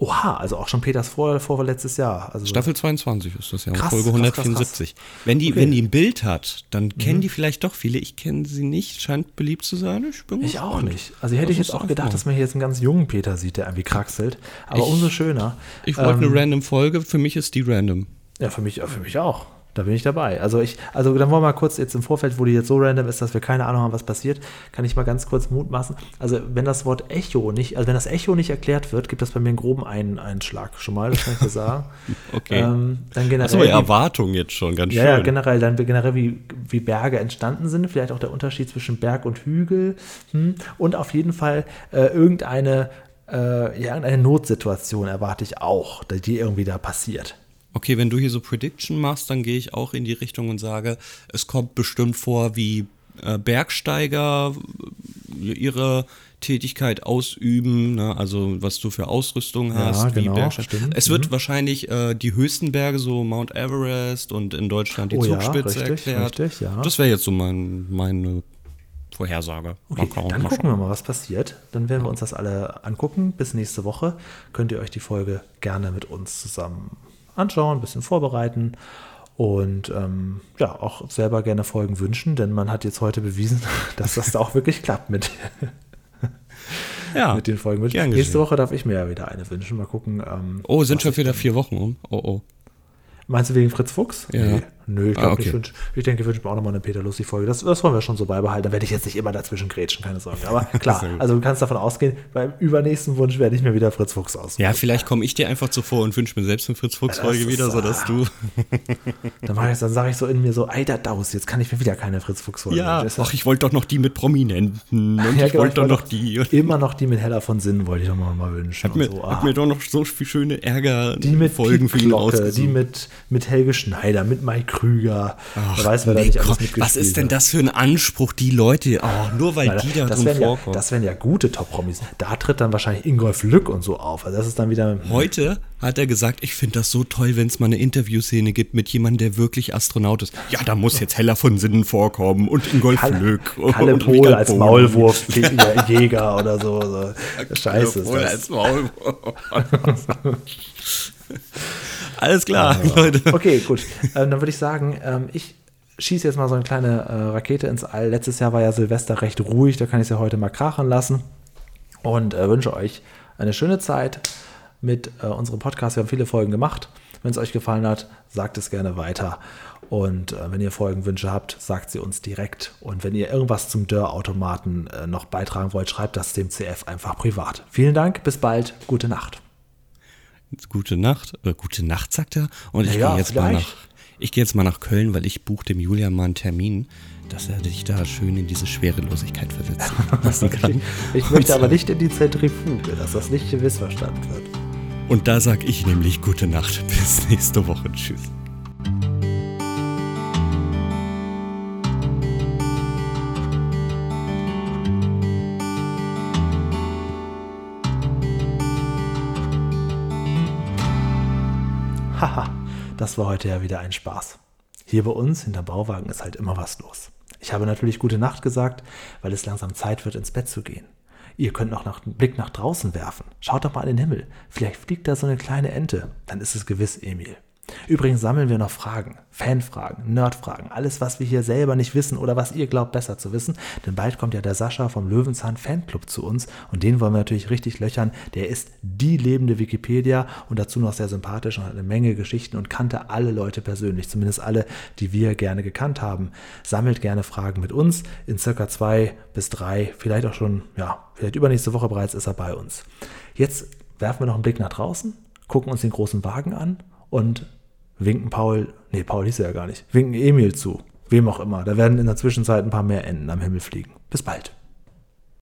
Oha, also auch schon Peters vor, vorletztes Jahr. Also Staffel 22 ist das ja, krass, Folge 174. Krass, krass, wenn, die, okay. wenn die ein Bild hat, dann kennen mhm. die vielleicht doch viele. Ich kenne sie nicht, scheint beliebt zu sein. Ich, bin ich auch nicht. Also hätte ich jetzt auch gedacht, dass man hier jetzt einen ganz jungen Peter sieht, der irgendwie kraxelt. Aber ich, umso schöner. Ich wollte ähm, eine random Folge, für mich ist die random. Ja, für mich, für mich auch. Da bin ich dabei. Also ich, also dann wollen wir mal kurz jetzt im Vorfeld, wo die jetzt so random ist, dass wir keine Ahnung haben, was passiert, kann ich mal ganz kurz Mut machen. Also wenn das Wort Echo nicht, also wenn das Echo nicht erklärt wird, gibt das bei mir einen groben Ein Einschlag schon mal, das kann ich dir sagen. okay. Ähm, dann generell. Achso, Erwartung jetzt schon, ganz ja, schön. Ja, generell, dann generell, wie, wie Berge entstanden sind, vielleicht auch der Unterschied zwischen Berg und Hügel hm, und auf jeden Fall äh, irgendeine, äh, irgendeine Notsituation erwarte ich auch, die irgendwie da passiert. Okay, wenn du hier so Prediction machst, dann gehe ich auch in die Richtung und sage, es kommt bestimmt vor, wie äh, Bergsteiger äh, ihre Tätigkeit ausüben, ne? also was du für Ausrüstung hast. Ja, genau, stimmt. Es wird mhm. wahrscheinlich äh, die höchsten Berge, so Mount Everest und in Deutschland die oh, Zugspitze ja, richtig, erklärt. Richtig, ja. Das wäre jetzt so mein, meine Vorhersage. Okay, dann gucken wir mal, was passiert. Dann werden wir uns das alle angucken. Bis nächste Woche könnt ihr euch die Folge gerne mit uns zusammen anschauen, ein bisschen vorbereiten. Und ähm, ja, auch selber gerne Folgen wünschen, denn man hat jetzt heute bewiesen, dass das da auch wirklich klappt mit, Ja, mit den Folgen. Nächste. Woche darf ich mir ja wieder eine wünschen. Mal gucken. Ähm, Oh, sind schon wieder vier Wochen um. Oh, oh. Meinst du wegen Fritz Fuchs? Ja. Nee, Nö, ich Ah, glaube, okay. ich, wünsch, ich denke, ich wünsche mir auch nochmal eine Peter Lustig-Folge. Das, das wollen wir schon so beibehalten. Da werde ich jetzt nicht immer dazwischen grätschen, keine Sorge. Aber klar, also du kannst davon ausgehen, beim übernächsten Wunsch werde ich mir wieder Fritz Fuchs aussuchen. Ja, vielleicht komme ich dir einfach zuvor und wünsche mir selbst eine Fritz-Fuchs-Folge Das ist, wieder, sodass ah. du. Dann, ich- dann sage ich so in mir so, Alter Daus, jetzt kann ich mir wieder keine Fritz Fuchs-Folge Ja, ach, ich wollte doch noch die mit Prominenten. Und Ja, ich genau, wollte doch noch die. Immer noch die mit Heller von Sinn wollte ich doch mal, mal wünschen. Hat mir, so. hat Ah. mir doch noch so viel schöne Ärger die mit Folgen Piet für ihn die mit, mit Helge Schneider, mit Mike Krüger. Wer weiß, wer da Nee, nicht alles mitgespielt was ist denn das für ein Anspruch, die Leute, oh, nur weil Nein, die da drin wären ja, vorkommen. das wären ja gute Top-Promis. Da tritt dann wahrscheinlich Ingolf Lück und so auf. Also das ist dann wieder. Heute hat er gesagt, ich finde das so toll, wenn es mal eine Interviewszene gibt mit jemandem, der wirklich Astronaut ist. Ja, da muss jetzt Heller von Sinnen vorkommen und Ingolf Kalle, Lück. Kalle und Pohl als Bohlen. Maulwurfjäger oder so. so. Scheiße. Kalle Pohl als. Maulwurf. Alles klar, Leute. Okay, gut. Ähm, dann würde ich sagen, ähm, ich schieße jetzt mal so eine kleine äh, Rakete ins All. Letztes Jahr war ja Silvester recht ruhig, da kann ich es ja heute mal krachen lassen. Und äh, wünsche euch eine schöne Zeit mit äh, unserem Podcast. Wir haben viele Folgen gemacht. Wenn es euch gefallen hat, sagt es gerne weiter. Und äh, wenn ihr Folgenwünsche habt, sagt sie uns direkt. Und wenn ihr irgendwas zum Dörrautomaten äh, noch beitragen wollt, schreibt das dem CF einfach privat. Vielen Dank, bis bald, gute Nacht. Gute Nacht. Äh, gute Nacht, sagt er. Und ich Ja, gehe jetzt mal vielleicht. nach. Ich gehe jetzt mal nach Köln, weil ich buche dem Julian mal einen Termin, dass er dich da schön in diese Schwerelosigkeit versetzen lassen kann. Ich möchte aber nicht in die Zentrifuge, dass das nicht missverstanden wird. Und da sag ich nämlich gute Nacht. Bis nächste Woche. Tschüss. Haha, das war heute ja wieder ein Spaß. Hier bei uns hinter Bauwagen ist halt immer was los. Ich habe natürlich gute Nacht gesagt, weil es langsam Zeit wird, ins Bett zu gehen. Ihr könnt noch einen Blick nach draußen werfen. Schaut doch mal in den Himmel. Vielleicht fliegt da so eine kleine Ente. Dann ist es gewiss Emil. Übrigens sammeln wir noch Fragen, Fanfragen, Nerdfragen, alles, was wir hier selber nicht wissen oder was ihr glaubt besser zu wissen. Denn bald kommt ja der Sascha vom Löwenzahn Fanclub zu uns und den wollen wir natürlich richtig löchern. Der ist die lebende Wikipedia und dazu noch sehr sympathisch und hat eine Menge Geschichten und kannte alle Leute persönlich, zumindest alle, die wir gerne gekannt haben. Sammelt gerne Fragen mit uns. In circa zwei bis drei, vielleicht auch schon, ja, vielleicht übernächste Woche bereits ist er bei uns. Jetzt werfen wir noch einen Blick nach draußen, gucken uns den großen Wagen an und winken Paul, nee, Paul hieß er ja gar nicht, winken Emil zu. Wem auch immer. Da werden in der Zwischenzeit ein paar mehr Enten am Himmel fliegen. Bis bald.